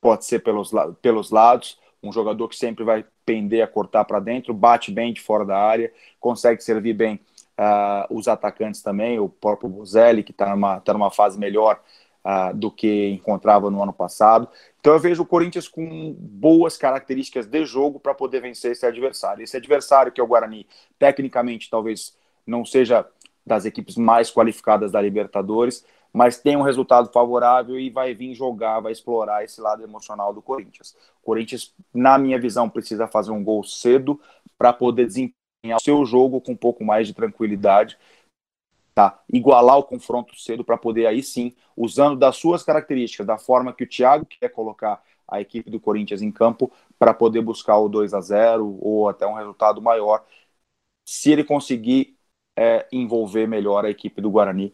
pode ser pelos, pelos lados, um jogador que sempre vai pender a cortar para dentro, bate bem de fora da área, consegue servir bem uh, os atacantes também, o próprio Bozelli, que está numa, tá numa fase melhor uh, do que encontrava no ano passado. Então eu vejo o Corinthians com boas características de jogo para poder vencer esse adversário. Esse adversário que é o Guarani, tecnicamente talvez não seja das equipes mais qualificadas da Libertadores, mas tem um resultado favorável e vai vir jogar, vai explorar esse lado emocional do Corinthians. O Corinthians, na minha visão, precisa fazer um gol cedo para poder desempenhar o seu jogo com um pouco mais de tranquilidade, tá? Igualar o confronto cedo para poder aí sim, usando das suas características, da forma que o Thiago quer colocar a equipe do Corinthians em campo para poder buscar o 2 a 0 ou até um resultado maior, se ele conseguir é, envolver melhor a equipe do Guarani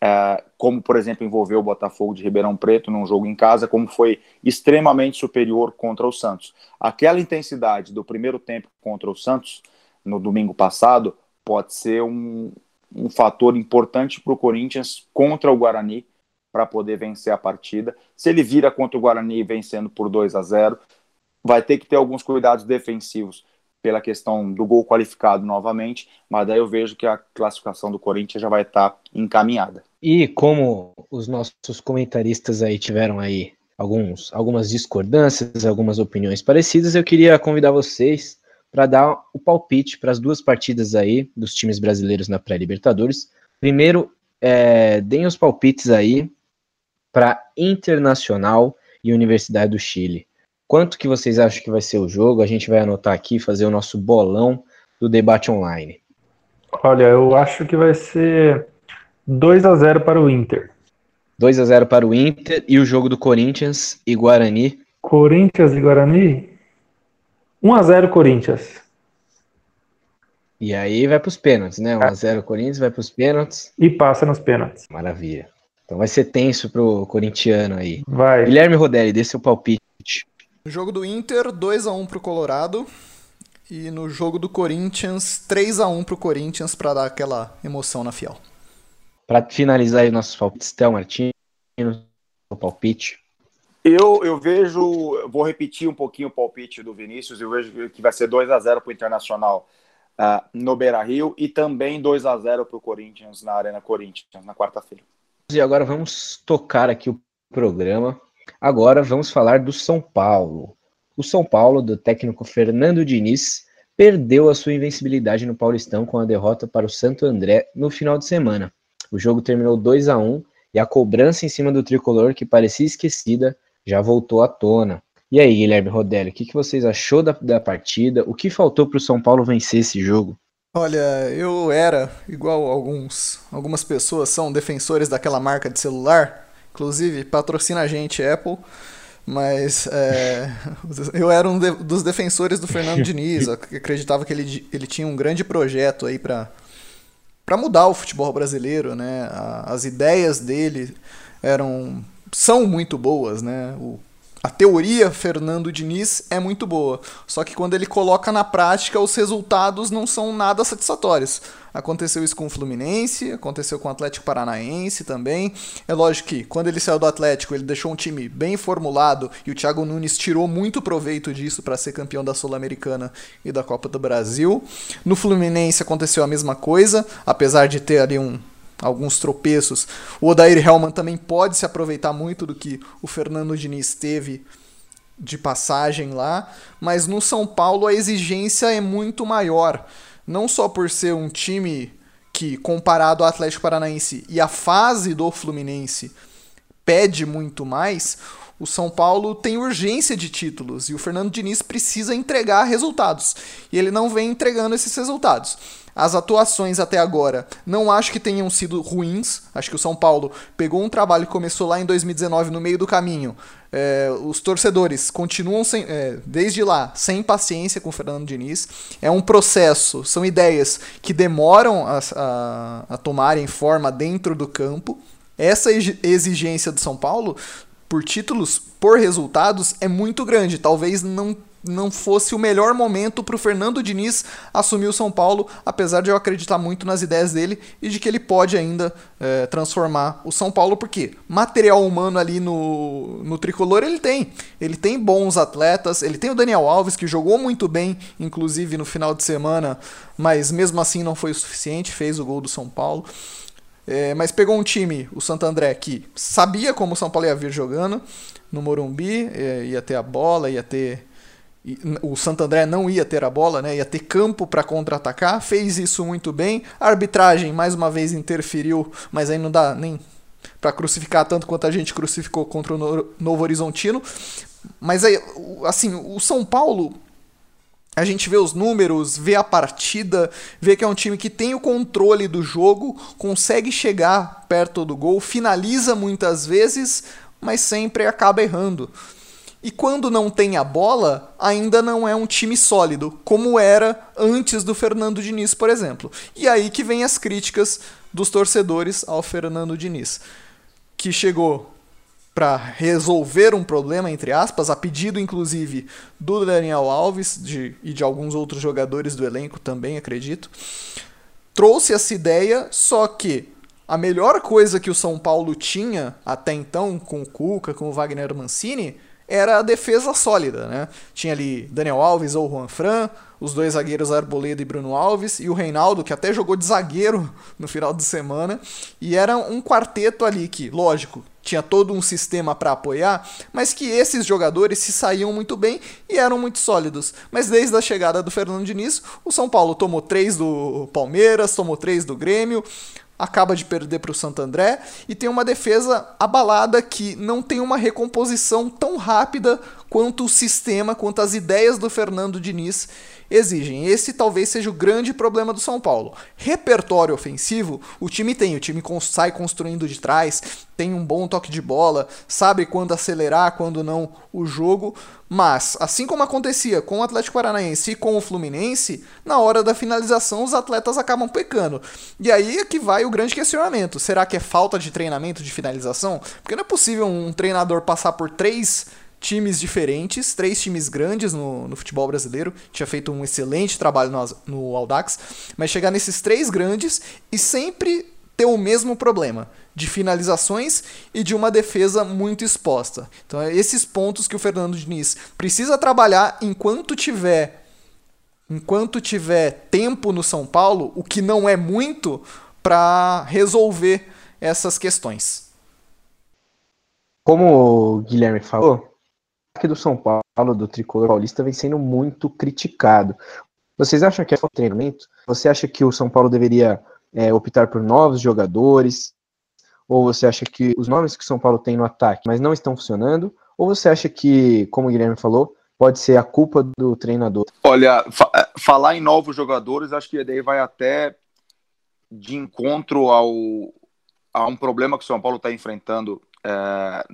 é, como por exemplo envolveu o Botafogo de Ribeirão Preto num jogo em casa, como foi extremamente superior contra o Santos. Aquela intensidade do primeiro tempo contra o Santos no domingo passado pode ser um, um fator importante para o Corinthians contra o Guarani para poder vencer a partida. Se ele vira contra o Guarani vencendo por 2 a 0, vai ter que ter alguns cuidados defensivos pela questão do gol qualificado novamente, mas daí eu vejo que a classificação do Corinthians já vai estar tá encaminhada. E como os nossos comentaristas aí tiveram aí alguns, algumas discordâncias, algumas opiniões parecidas, eu queria convidar vocês para dar o palpite para as duas partidas aí dos times brasileiros na pré-Libertadores. Primeiro, é, deem os palpites aí para Internacional e Universidade do Chile. Quanto que vocês acham que vai ser o jogo? A gente vai anotar aqui, fazer o nosso bolão do debate online. Olha, eu acho que vai ser 2 a 0 para o Inter. 2 a 0 para o Inter e o jogo do Corinthians e Guarani. Corinthians e Guarani? 1 a 0 Corinthians. E aí vai para os pênaltis, né? 1 a 0 Corinthians vai para os pênaltis. E passa nos pênaltis. Maravilha. Então vai ser tenso pro corintiano aí. Vai. Guilherme Rodelli, dê seu palpite. No jogo do Inter, 2 a 1 pro Colorado. E no jogo do Corinthians, 3 a 1 pro Corinthians para dar aquela emoção na Fiel. Para finalizar aí nossos palpites, Théo Martins, o palpite. Eu, eu vejo, vou repetir um pouquinho o palpite do Vinícius, eu vejo que vai ser 2 a 0 para o Internacional uh, no Beira-Rio e também 2 a 0 para o Corinthians na Arena Corinthians, na quarta-feira. E agora vamos tocar aqui o programa Agora vamos falar do São Paulo. O São Paulo, do técnico Fernando Diniz, perdeu a sua invencibilidade no Paulistão com a derrota para o Santo André no final de semana. O jogo terminou 2 a 1 e a cobrança em cima do tricolor, que parecia esquecida, já voltou à tona. E aí, Guilherme Rodelli, o que, que vocês achou da, da partida? O que faltou para o São Paulo vencer esse jogo? Olha, eu era, igual alguns, algumas pessoas são defensores daquela marca de celular, Inclusive, patrocina a gente, Apple. Mas é, eu era um de, dos defensores do Fernando Diniz. acreditava que ele, ele tinha um grande projeto aí para para mudar o futebol brasileiro, né? As ideias dele eram são muito boas, né? O a teoria Fernando Diniz é muito boa, só que quando ele coloca na prática, os resultados não são nada satisfatórios. Aconteceu isso com o Fluminense, aconteceu com o Atlético Paranaense também. É lógico que quando ele saiu do Atlético, ele deixou um time bem formulado e o Thiago Nunes tirou muito proveito disso para ser campeão da Sul-Americana e da Copa do Brasil. No Fluminense aconteceu a mesma coisa, apesar de ter ali um alguns tropeços. O Odair Hellman também pode se aproveitar muito do que o Fernando Diniz teve de passagem lá, mas no São Paulo a exigência é muito maior. Não só por ser um time que, comparado ao Atlético Paranaense e a fase do Fluminense, pede muito mais, O São Paulo tem urgência de títulos e o Fernando Diniz precisa entregar resultados. E ele não vem entregando esses resultados. As atuações até agora não acho que tenham sido ruins. Acho que o São Paulo pegou um trabalho que começou lá em 2019 no meio do caminho. É, os torcedores continuam sem, é, desde lá sem paciência com o Fernando Diniz. É um processo, são ideias que demoram a, a, a tomarem forma dentro do campo. Essa exigência do São Paulo por títulos, por resultados, é muito grande. Talvez não não fosse o melhor momento para o Fernando Diniz assumir o São Paulo, apesar de eu acreditar muito nas ideias dele e de que ele pode ainda é, transformar o São Paulo, porque material humano ali no, no tricolor ele tem. Ele tem bons atletas, ele tem o Daniel Alves, que jogou muito bem, inclusive no final de semana, mas mesmo assim não foi o suficiente, fez o gol do São Paulo. É, mas pegou um time, o Santo André, que sabia como o São Paulo ia vir jogando no Morumbi, é, ia ter a bola, ia ter o Santo André não ia ter a bola, né? ia ter campo para contra-atacar, fez isso muito bem. A arbitragem mais uma vez interferiu, mas aí não dá nem para crucificar tanto quanto a gente crucificou contra o Novo Horizontino. Mas aí, assim, o São Paulo, a gente vê os números, vê a partida, vê que é um time que tem o controle do jogo, consegue chegar perto do gol, finaliza muitas vezes, mas sempre acaba errando. E quando não tem a bola, ainda não é um time sólido, como era antes do Fernando Diniz, por exemplo. E aí que vem as críticas dos torcedores ao Fernando Diniz, que chegou para resolver um problema, entre aspas, a pedido inclusive do Daniel Alves de, e de alguns outros jogadores do elenco também, acredito. Trouxe essa ideia, só que a melhor coisa que o São Paulo tinha até então, com o Cuca, com o Wagner Mancini, era a defesa sólida, né? Tinha ali Daniel Alves ou Juan Fran, os dois zagueiros Arboleda e Bruno Alves, e o Reinaldo, que até jogou de zagueiro no final de semana, e era um quarteto ali que, lógico, tinha todo um sistema para apoiar, mas que esses jogadores se saíam muito bem e eram muito sólidos. Mas desde a chegada do Fernando Diniz, o São Paulo tomou três do Palmeiras, tomou três do Grêmio, acaba de perder para o Santo André e tem uma defesa abalada que não tem uma recomposição tão rápida quanto o sistema, quanto as ideias do Fernando Diniz exigem. Esse talvez seja o grande problema do São Paulo. Repertório ofensivo, o time tem, o time sai construindo de trás, tem um bom toque de bola, sabe quando acelerar, quando não o jogo, mas assim como acontecia com o Atlético Paranaense e com o Fluminense, na hora da finalização os atletas acabam pecando. E aí é que vai o grande questionamento: será que é falta de treinamento de finalização? Porque não é possível um treinador passar por três times diferentes, três times grandes no, no futebol brasileiro, tinha feito um excelente trabalho no, no Audax, mas chegar nesses três grandes e sempre ter o mesmo problema de finalizações e de uma defesa muito exposta. Então, é esses pontos que o Fernando Diniz precisa trabalhar enquanto tiver enquanto tiver tempo no São Paulo, o que não é muito para resolver essas questões. Como o Guilherme falou, ataque do São Paulo, do tricolor paulista, vem sendo muito criticado. Vocês acham que é treinamento? Você acha que o São Paulo deveria é, optar por novos jogadores? Ou você acha que os nomes que o São Paulo tem no ataque, mas não estão funcionando? Ou você acha que, como o Guilherme falou, pode ser a culpa do treinador? Olha, fa é, falar em novos jogadores, acho que daí vai até de encontro ao, a um problema que o São Paulo está enfrentando é,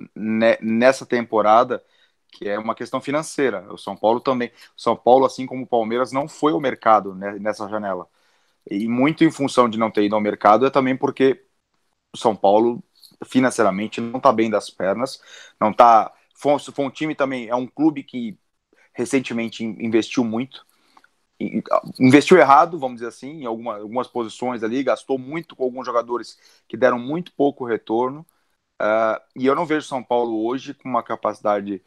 nessa temporada, que é uma questão financeira. O São Paulo também, o São Paulo, assim como o Palmeiras, não foi ao mercado né, nessa janela. E muito em função de não ter ido ao mercado é também porque o São Paulo financeiramente não está bem das pernas, não tá. Foi, foi um time também, é um clube que recentemente investiu muito, investiu errado, vamos dizer assim, em alguma, algumas posições ali, gastou muito com alguns jogadores que deram muito pouco retorno. Uh, e eu não vejo São Paulo hoje com uma capacidade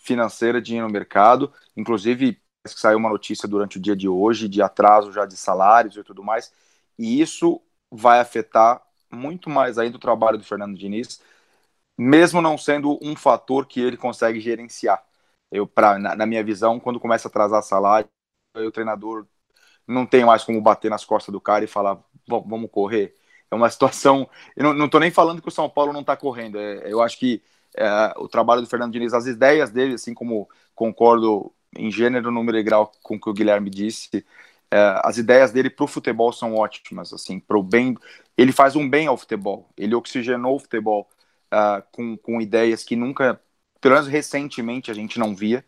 financeira de no mercado. Inclusive, saiu uma notícia durante o dia de hoje de atraso já de salários e tudo mais. E isso vai afetar muito mais ainda o trabalho do Fernando Diniz, mesmo não sendo um fator que ele consegue gerenciar. Eu, pra, na, na minha visão, quando começa a atrasar salário, o treinador não tem mais como bater nas costas do cara e falar, vamos correr. É uma situação. Eu não, tô nem falando que o São Paulo não está correndo. É, eu acho que é, o trabalho do Fernando Diniz, as ideias dele, assim como concordo em gênero, número e grau com o que o Guilherme disse, é, as ideias dele para o futebol são ótimas, assim, para o bem, ele faz um bem ao futebol, ele oxigenou o futebol uh, com, com ideias que nunca, pelo menos recentemente, a gente não via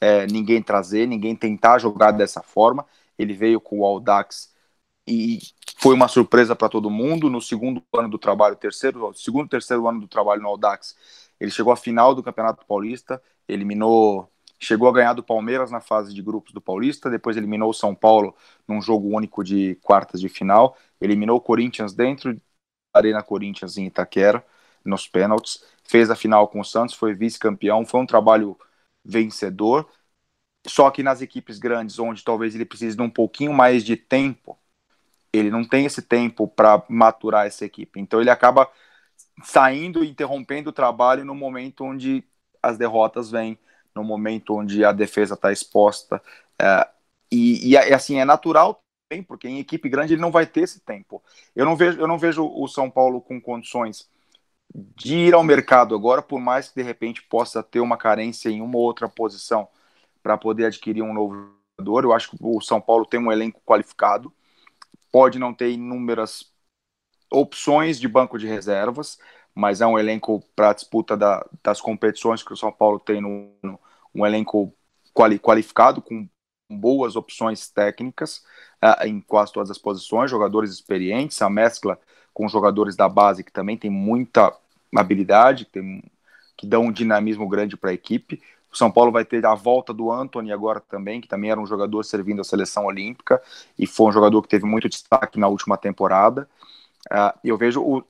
é, ninguém trazer, ninguém tentar jogar dessa forma, ele veio com o Audax e foi uma surpresa para todo mundo, no segundo ano do trabalho, terceiro, segundo, terceiro ano do trabalho no Audax, ele chegou à final do Campeonato Paulista, eliminou, chegou a ganhar do Palmeiras na fase de grupos do Paulista, depois eliminou o São Paulo num jogo único de quartas de final, eliminou o Corinthians dentro da Arena Corinthians em Itaquera, nos pênaltis, fez a final com o Santos, foi vice-campeão, foi um trabalho vencedor, só que nas equipes grandes, onde talvez ele precise de um pouquinho mais de tempo, ele não tem esse tempo para maturar essa equipe. Então ele acaba saindo e interrompendo o trabalho no momento onde as derrotas vêm, no momento onde a defesa está exposta. É, e, e, assim, é natural também, porque em equipe grande ele não vai ter esse tempo. Eu não vejo, eu não vejo o São Paulo com condições de ir ao mercado agora, por mais que de repente possa ter uma carência em uma ou outra posição para poder adquirir um novo jogador. Eu acho que o São Paulo tem um elenco qualificado, pode não ter inúmeras opções de banco de reservas, mas é um elenco para disputa da, das competições que o São Paulo tem no, um elenco quali, qualificado com boas opções técnicas uh, em quase todas as posições, jogadores experientes, a mescla com jogadores da base que também tem muita habilidade, que, tem, que dão um dinamismo grande para a equipe. O São Paulo vai ter a volta do Anthony agora também, que também era um jogador servindo a seleção olímpica e foi um jogador que teve muito destaque na última temporada. Uh, eu vejo o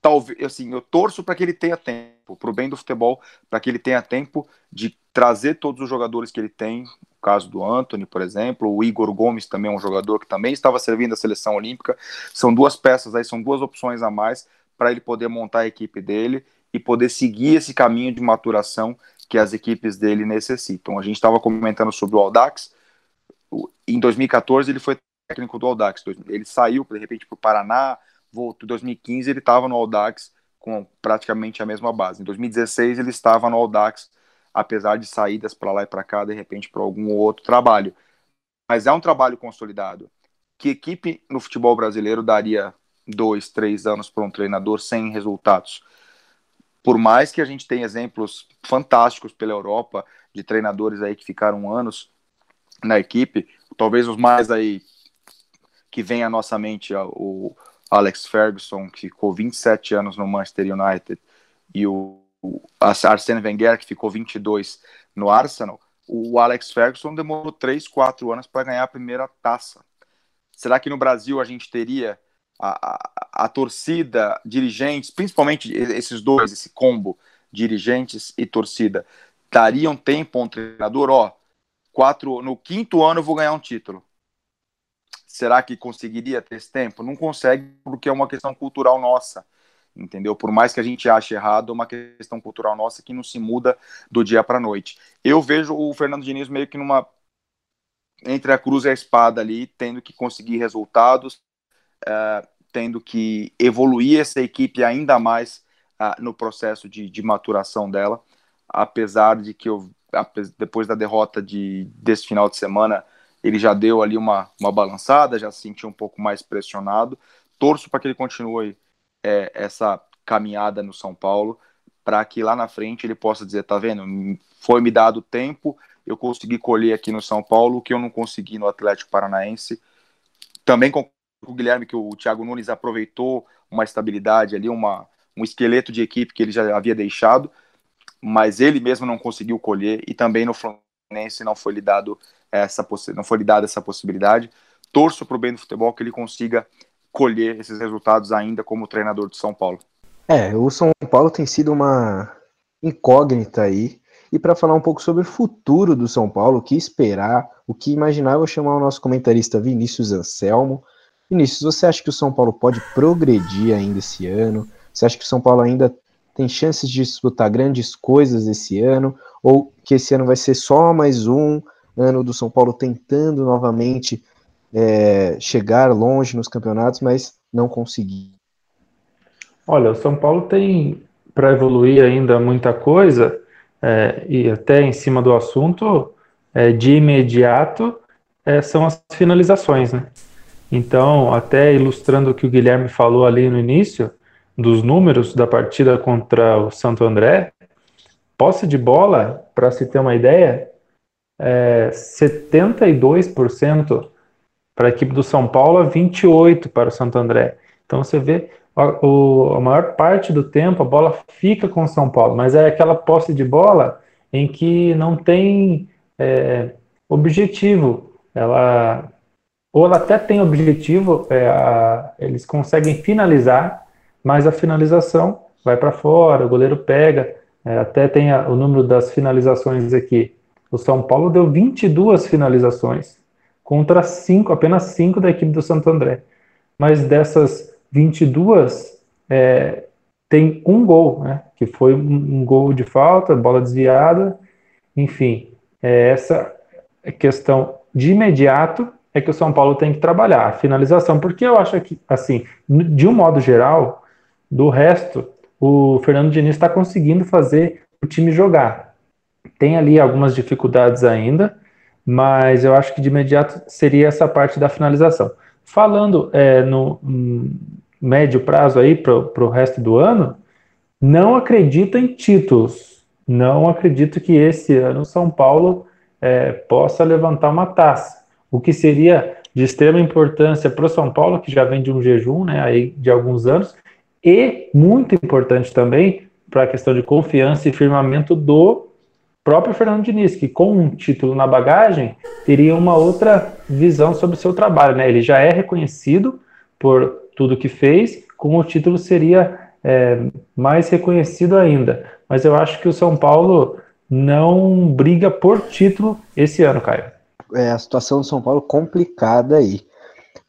talvez assim, eu torço para que ele tenha tempo, para o bem do futebol, para que ele tenha tempo de trazer todos os jogadores que ele tem, o caso do Anthony, por exemplo, o Igor Gomes também é um jogador que também estava servindo a seleção olímpica. São duas peças aí, são duas opções a mais para ele poder montar a equipe dele e poder seguir esse caminho de maturação que as equipes dele necessitam. A gente estava comentando sobre o Aldax. Em 2014 ele foi técnico do Aldax. Ele saiu de repente para o Paraná, voltou. Em 2015 ele estava no Aldax com praticamente a mesma base. Em 2016 ele estava no Aldax, apesar de saídas para lá e para cá, de repente para algum outro trabalho. Mas é um trabalho consolidado. Que equipe no futebol brasileiro daria dois, três anos para um treinador sem resultados? Por mais que a gente tenha exemplos fantásticos pela Europa de treinadores aí que ficaram anos na equipe, talvez os mais aí que vem à nossa mente o Alex Ferguson, que ficou 27 anos no Manchester United, e o, Arsene Wenger, que ficou 22 no Arsenal, o Alex Ferguson demorou 3, 4 anos para ganhar a primeira taça. Será que no Brasil a gente teria a, a, a, torcida, dirigentes, principalmente esses dois, esse combo, dirigentes e torcida, dariam tempo a um treinador? Ó, quatro, no quinto ano eu vou ganhar um título será que conseguiria ter esse tempo? Não consegue porque é uma questão cultural nossa, entendeu? Por mais que a gente ache errado, é uma questão cultural nossa que não se muda do dia para a noite. Eu vejo o Fernando Diniz meio que numa entre a cruz e a espada ali, tendo que conseguir resultados, uh, tendo que evoluir essa equipe ainda mais uh, no processo de, de, maturação dela, apesar de que eu, depois da derrota de, desse final de semana, ele já deu ali uma, uma balançada, já se sentiu um pouco mais pressionado. Torço para que ele continue é, essa caminhada no São Paulo, para que lá na frente ele possa dizer: tá vendo, foi me dado tempo, eu consegui colher aqui no São Paulo o que eu não consegui no Atlético Paranaense. Também com o Guilherme que o Thiago Nunes aproveitou uma estabilidade ali, uma, um esqueleto de equipe que ele já havia deixado, mas ele mesmo não conseguiu colher e também no Fluminense não foi lhe dado essa não foi lhe dada essa possibilidade. Torço para o bem do futebol que ele consiga colher esses resultados ainda como treinador de São Paulo. É, o São Paulo tem sido uma incógnita aí. E para falar um pouco sobre o futuro do São Paulo, o que esperar, o que imaginar, vou chamar o nosso comentarista Vinícius Anselmo. Vinícius, você acha que o São Paulo pode progredir ainda esse ano? Você acha que o São Paulo ainda tem chances de disputar grandes coisas esse ano? Ou que esse ano vai ser só mais um ano do São Paulo tentando novamente é, chegar longe nos campeonatos, mas não conseguir. Olha, o São Paulo tem para evoluir ainda muita coisa, é, e até em cima do assunto, é, de imediato, é, são as finalizações, né? Então, até ilustrando o que o Guilherme falou ali no início, dos números da partida contra o Santo André, posse de bola, para se ter uma ideia, é 72% para a equipe do São Paulo, 28% para o Santo André. Então você vê a, o, a maior parte do tempo a bola fica com o São Paulo, mas é aquela posse de bola em que não tem é, objetivo. Ela ou ela até tem objetivo, é, a, eles conseguem finalizar, mas a finalização vai para fora, o goleiro pega. É, até tem a, o número das finalizações aqui. O São Paulo deu 22 finalizações contra cinco, apenas 5 da equipe do Santo André. Mas dessas 22, é, tem um gol, né, que foi um, um, gol de falta, bola desviada, enfim, é essa questão de imediato é que o São Paulo tem que trabalhar, a finalização, porque eu acho que, assim, de um modo geral, do resto, o Fernando Diniz está conseguindo fazer o time jogar. Tem ali algumas dificuldades ainda, mas eu acho que de imediato seria essa parte da finalização. Falando é, no médio prazo aí para o resto do ano, não acredito em títulos. Não acredito que esse ano São Paulo é, possa levantar uma taça. O que seria de extrema importância para o São Paulo, que já vem de um jejum né, aí de alguns anos, e muito importante também para a questão de confiança e firmamento do próprio Fernando Diniz, que com um título na bagagem teria uma outra visão sobre o seu trabalho. Né? Ele já é reconhecido por tudo que fez, com o título seria é, mais reconhecido ainda. Mas eu acho que o São Paulo não briga por título esse ano, Caio. É a situação do São Paulo complicada aí.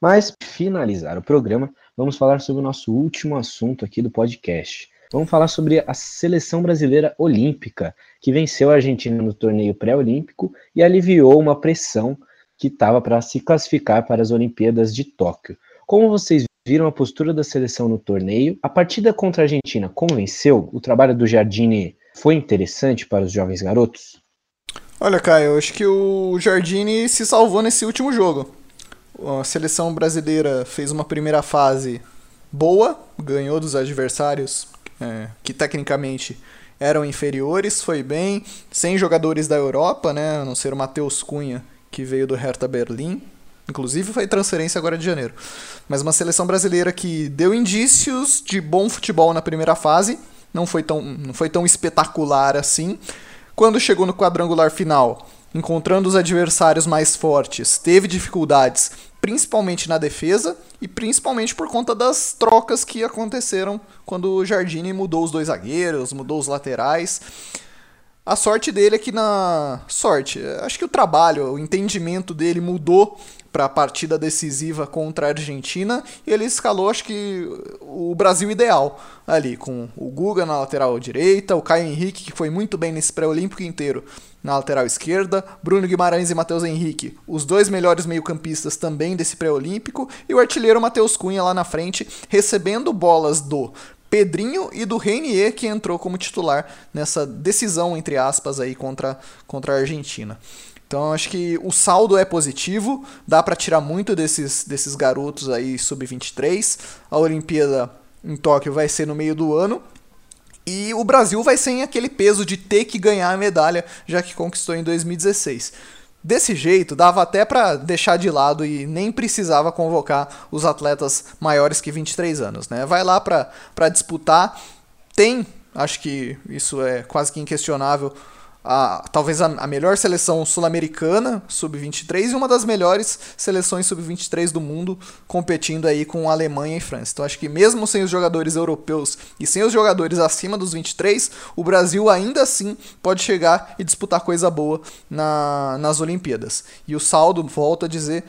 Mas, finalizar o programa, vamos falar sobre o nosso último assunto aqui do podcast. Vamos falar sobre a seleção brasileira olímpica, que venceu a Argentina no torneio pré-olímpico e aliviou uma pressão que estava para se classificar para as Olimpíadas de Tóquio. Como vocês viram a postura da seleção no torneio, a partida contra a Argentina convenceu? O trabalho do Jardine foi interessante para os jovens garotos? Olha, Caio, acho que o Jardine se salvou nesse último jogo a seleção brasileira fez uma primeira fase boa, ganhou dos adversários é, que tecnicamente eram inferiores, foi bem, sem jogadores da Europa, né, a não ser o Matheus Cunha, que veio do Hertha Berlim, inclusive foi transferência agora de janeiro. Mas uma seleção brasileira que deu indícios de bom futebol na primeira fase, não foi tão, não foi tão espetacular assim. Quando chegou no quadrangular final, encontrando os adversários mais fortes, teve dificuldades, principalmente na defesa e principalmente por conta das trocas que aconteceram quando o Jardine mudou os dois zagueiros, mudou os laterais. A sorte dele é que na sorte, acho que o trabalho, o entendimento dele mudou para a partida decisiva contra a Argentina e ele escalou, acho que o Brasil ideal ali com o Guga na lateral direita, o Caio Henrique que foi muito bem nesse pré-olímpico inteiro na lateral esquerda, Bruno Guimarães e Matheus Henrique, os dois melhores meio-campistas também desse pré-olímpico e o artilheiro Matheus Cunha lá na frente recebendo bolas do Pedrinho e do Reinier, que entrou como titular nessa decisão, entre aspas, aí contra, contra a Argentina. Então acho que o saldo é positivo, dá para tirar muito desses, desses garotos aí sub-23. A Olimpíada em Tóquio vai ser no meio do ano. E o Brasil vai sem aquele peso de ter que ganhar a medalha, já que conquistou em 2016. Desse jeito, dava até para deixar de lado e nem precisava convocar os atletas maiores que 23 anos, né? Vai lá para disputar, tem, acho que isso é quase que inquestionável, a, talvez a, a melhor seleção sul-americana, sub-23, e uma das melhores seleções sub-23 do mundo, competindo aí com Alemanha e França. Então acho que mesmo sem os jogadores europeus e sem os jogadores acima dos 23, o Brasil ainda assim pode chegar e disputar coisa boa na, nas Olimpíadas. E o saldo, volto a dizer,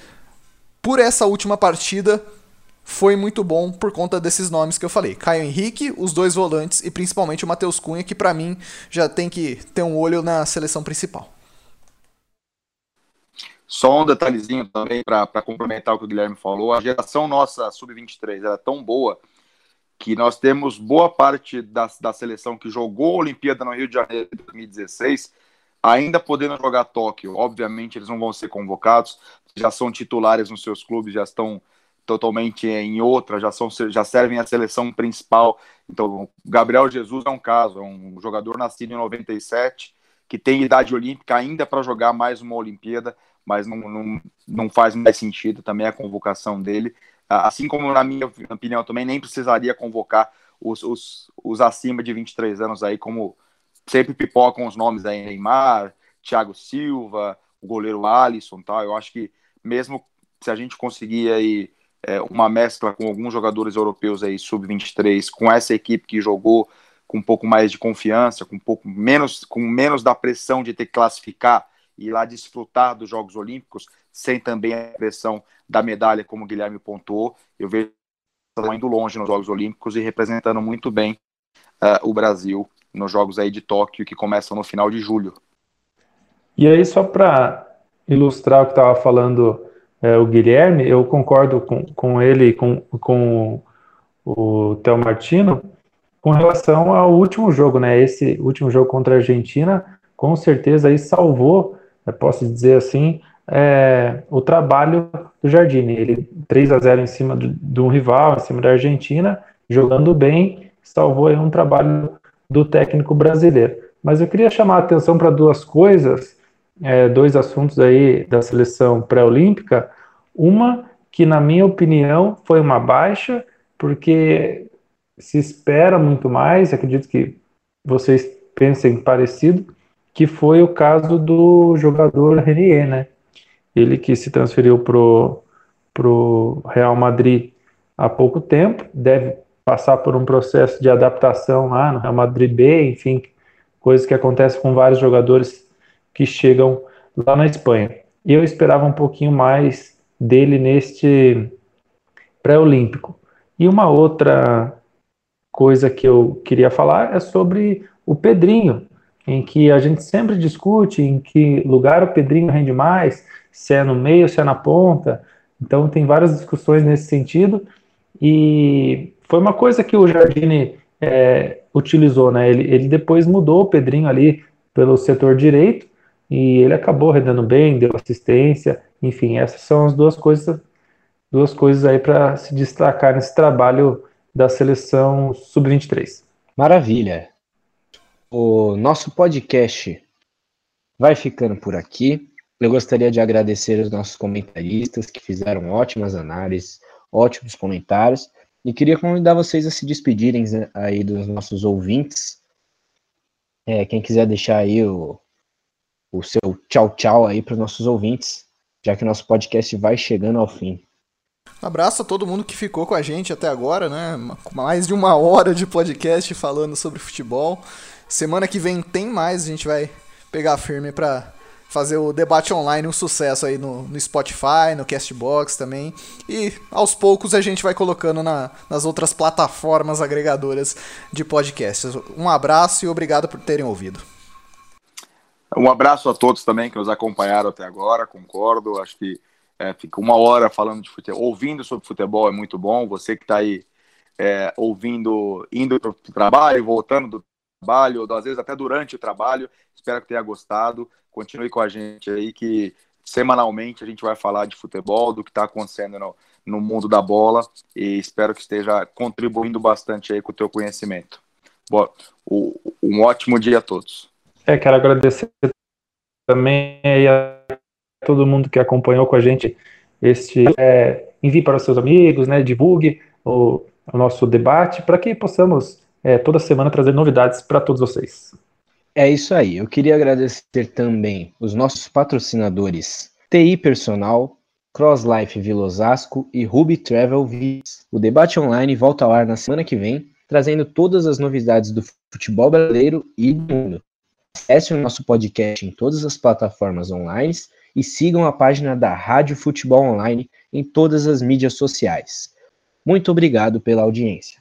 por essa última partida, foi muito bom por conta desses nomes que eu falei. Caio Henrique, os dois volantes e principalmente o Matheus Cunha, que para mim já tem que ter um olho na seleção principal. Só um detalhezinho também para complementar o que o Guilherme falou. A geração nossa sub-23 era tão boa que nós temos boa parte da, da seleção que jogou a Olimpíada no Rio de Janeiro em 2016 ainda podendo jogar Tóquio. Obviamente eles não vão ser convocados, já são titulares nos seus clubes, já estão totalmente em outra, já, são, já servem a seleção principal. Então, Gabriel Jesus é um caso, é um jogador nascido em 97, que tem idade olímpica ainda para jogar mais uma Olimpíada, mas não, não, não faz mais sentido também a convocação dele. Assim como, na minha opinião, também nem precisaria convocar os, os, os acima de 23 anos aí, como sempre pipocam os nomes aí, Neymar, Thiago Silva, o goleiro Alisson, tal. Eu acho que mesmo se a gente conseguir aí é, uma mescla com alguns jogadores europeus aí sub-23, com essa equipe que jogou com um pouco mais de confiança, com um pouco menos, com menos da pressão de ter que classificar e ir lá desfrutar dos Jogos Olímpicos, sem também a pressão da medalha, como o Guilherme pontuou, eu vejo indo longe nos Jogos Olímpicos e representando muito bem uh, o Brasil nos Jogos aí de Tóquio, que começam no final de julho. E aí, só para ilustrar o que estava falando é, o Guilherme, eu concordo com, com ele, com, com o Theo Martino, com relação ao último jogo, né? Esse último jogo contra a Argentina, com certeza aí salvou, posso dizer assim, é, o trabalho do Jardine. Ele 3 a 0 em cima de, de um rival, em cima da Argentina, jogando bem, salvou aí um trabalho do técnico brasileiro. Mas eu queria chamar a atenção para duas coisas, é, dois assuntos aí da seleção pré-olímpica. Uma que, na minha opinião, foi uma baixa, porque se espera muito mais, acredito que vocês pensem parecido, que foi o caso do jogador Renier, né? Ele que se transferiu pro, pro Real Madrid há pouco tempo, deve passar por um processo de adaptação lá no Real Madrid B, enfim, coisas que acontecem com vários jogadores que chegam lá na Espanha. E eu esperava um pouquinho mais dele neste pré-olímpico. E uma outra coisa que eu queria falar é sobre o Pedrinho, em que a gente sempre discute em que lugar o Pedrinho rende mais, se é no meio, se é na ponta. Então tem várias discussões nesse sentido. E foi uma coisa que o Jardine é, utilizou, né? Ele, ele depois mudou o Pedrinho ali pelo setor direito e ele acabou rendendo bem, deu assistência, enfim, essas são as duas coisas, duas coisas aí para se destacar nesse trabalho da seleção sub-23. Maravilha. O nosso podcast vai ficando por aqui. Eu gostaria de agradecer os nossos comentaristas que fizeram ótimas análises, ótimos comentários. E queria convidar vocês a se despedirem né, aí dos nossos ouvintes. É, quem quiser deixar aí o, o seu tchau tchau aí para os nossos ouvintes, já que nosso podcast vai chegando ao fim. abraço a todo mundo que ficou com a gente até agora, né? Mais de uma hora de podcast falando sobre futebol. Semana que vem tem mais, a gente vai pegar firme para fazer o debate online um sucesso aí no, no Spotify, no Castbox também. E aos poucos a gente vai colocando na, nas outras plataformas agregadoras de podcasts. Um abraço e obrigado por terem ouvido. Um abraço a todos também que nos acompanharam até agora, concordo. Acho que é, fica uma hora falando de futebol, ouvindo sobre futebol é muito bom. Você que está aí é, ouvindo, indo para o trabalho, voltando do trabalho, ou às vezes até durante o trabalho. Espero que tenha gostado. Continue com a gente aí, que semanalmente a gente vai falar de futebol, do que está acontecendo no, no mundo da bola, e espero que esteja contribuindo bastante aí com o teu conhecimento. Bom, um ótimo dia a todos. É, quero agradecer também a todo mundo que acompanhou com a gente este. É, envie para os seus amigos, né, divulgue o, o nosso debate para que possamos é, toda semana trazer novidades para todos vocês. É isso aí. Eu queria agradecer também os nossos patrocinadores TI Personal, CrossLife Vila Osasco e Ruby Travel Vis. O debate online volta ao ar na semana que vem, trazendo todas as novidades do futebol brasileiro e do mundo. Acesse o nosso podcast em todas as plataformas online e sigam a página da Rádio Futebol Online em todas as mídias sociais. Muito obrigado pela audiência.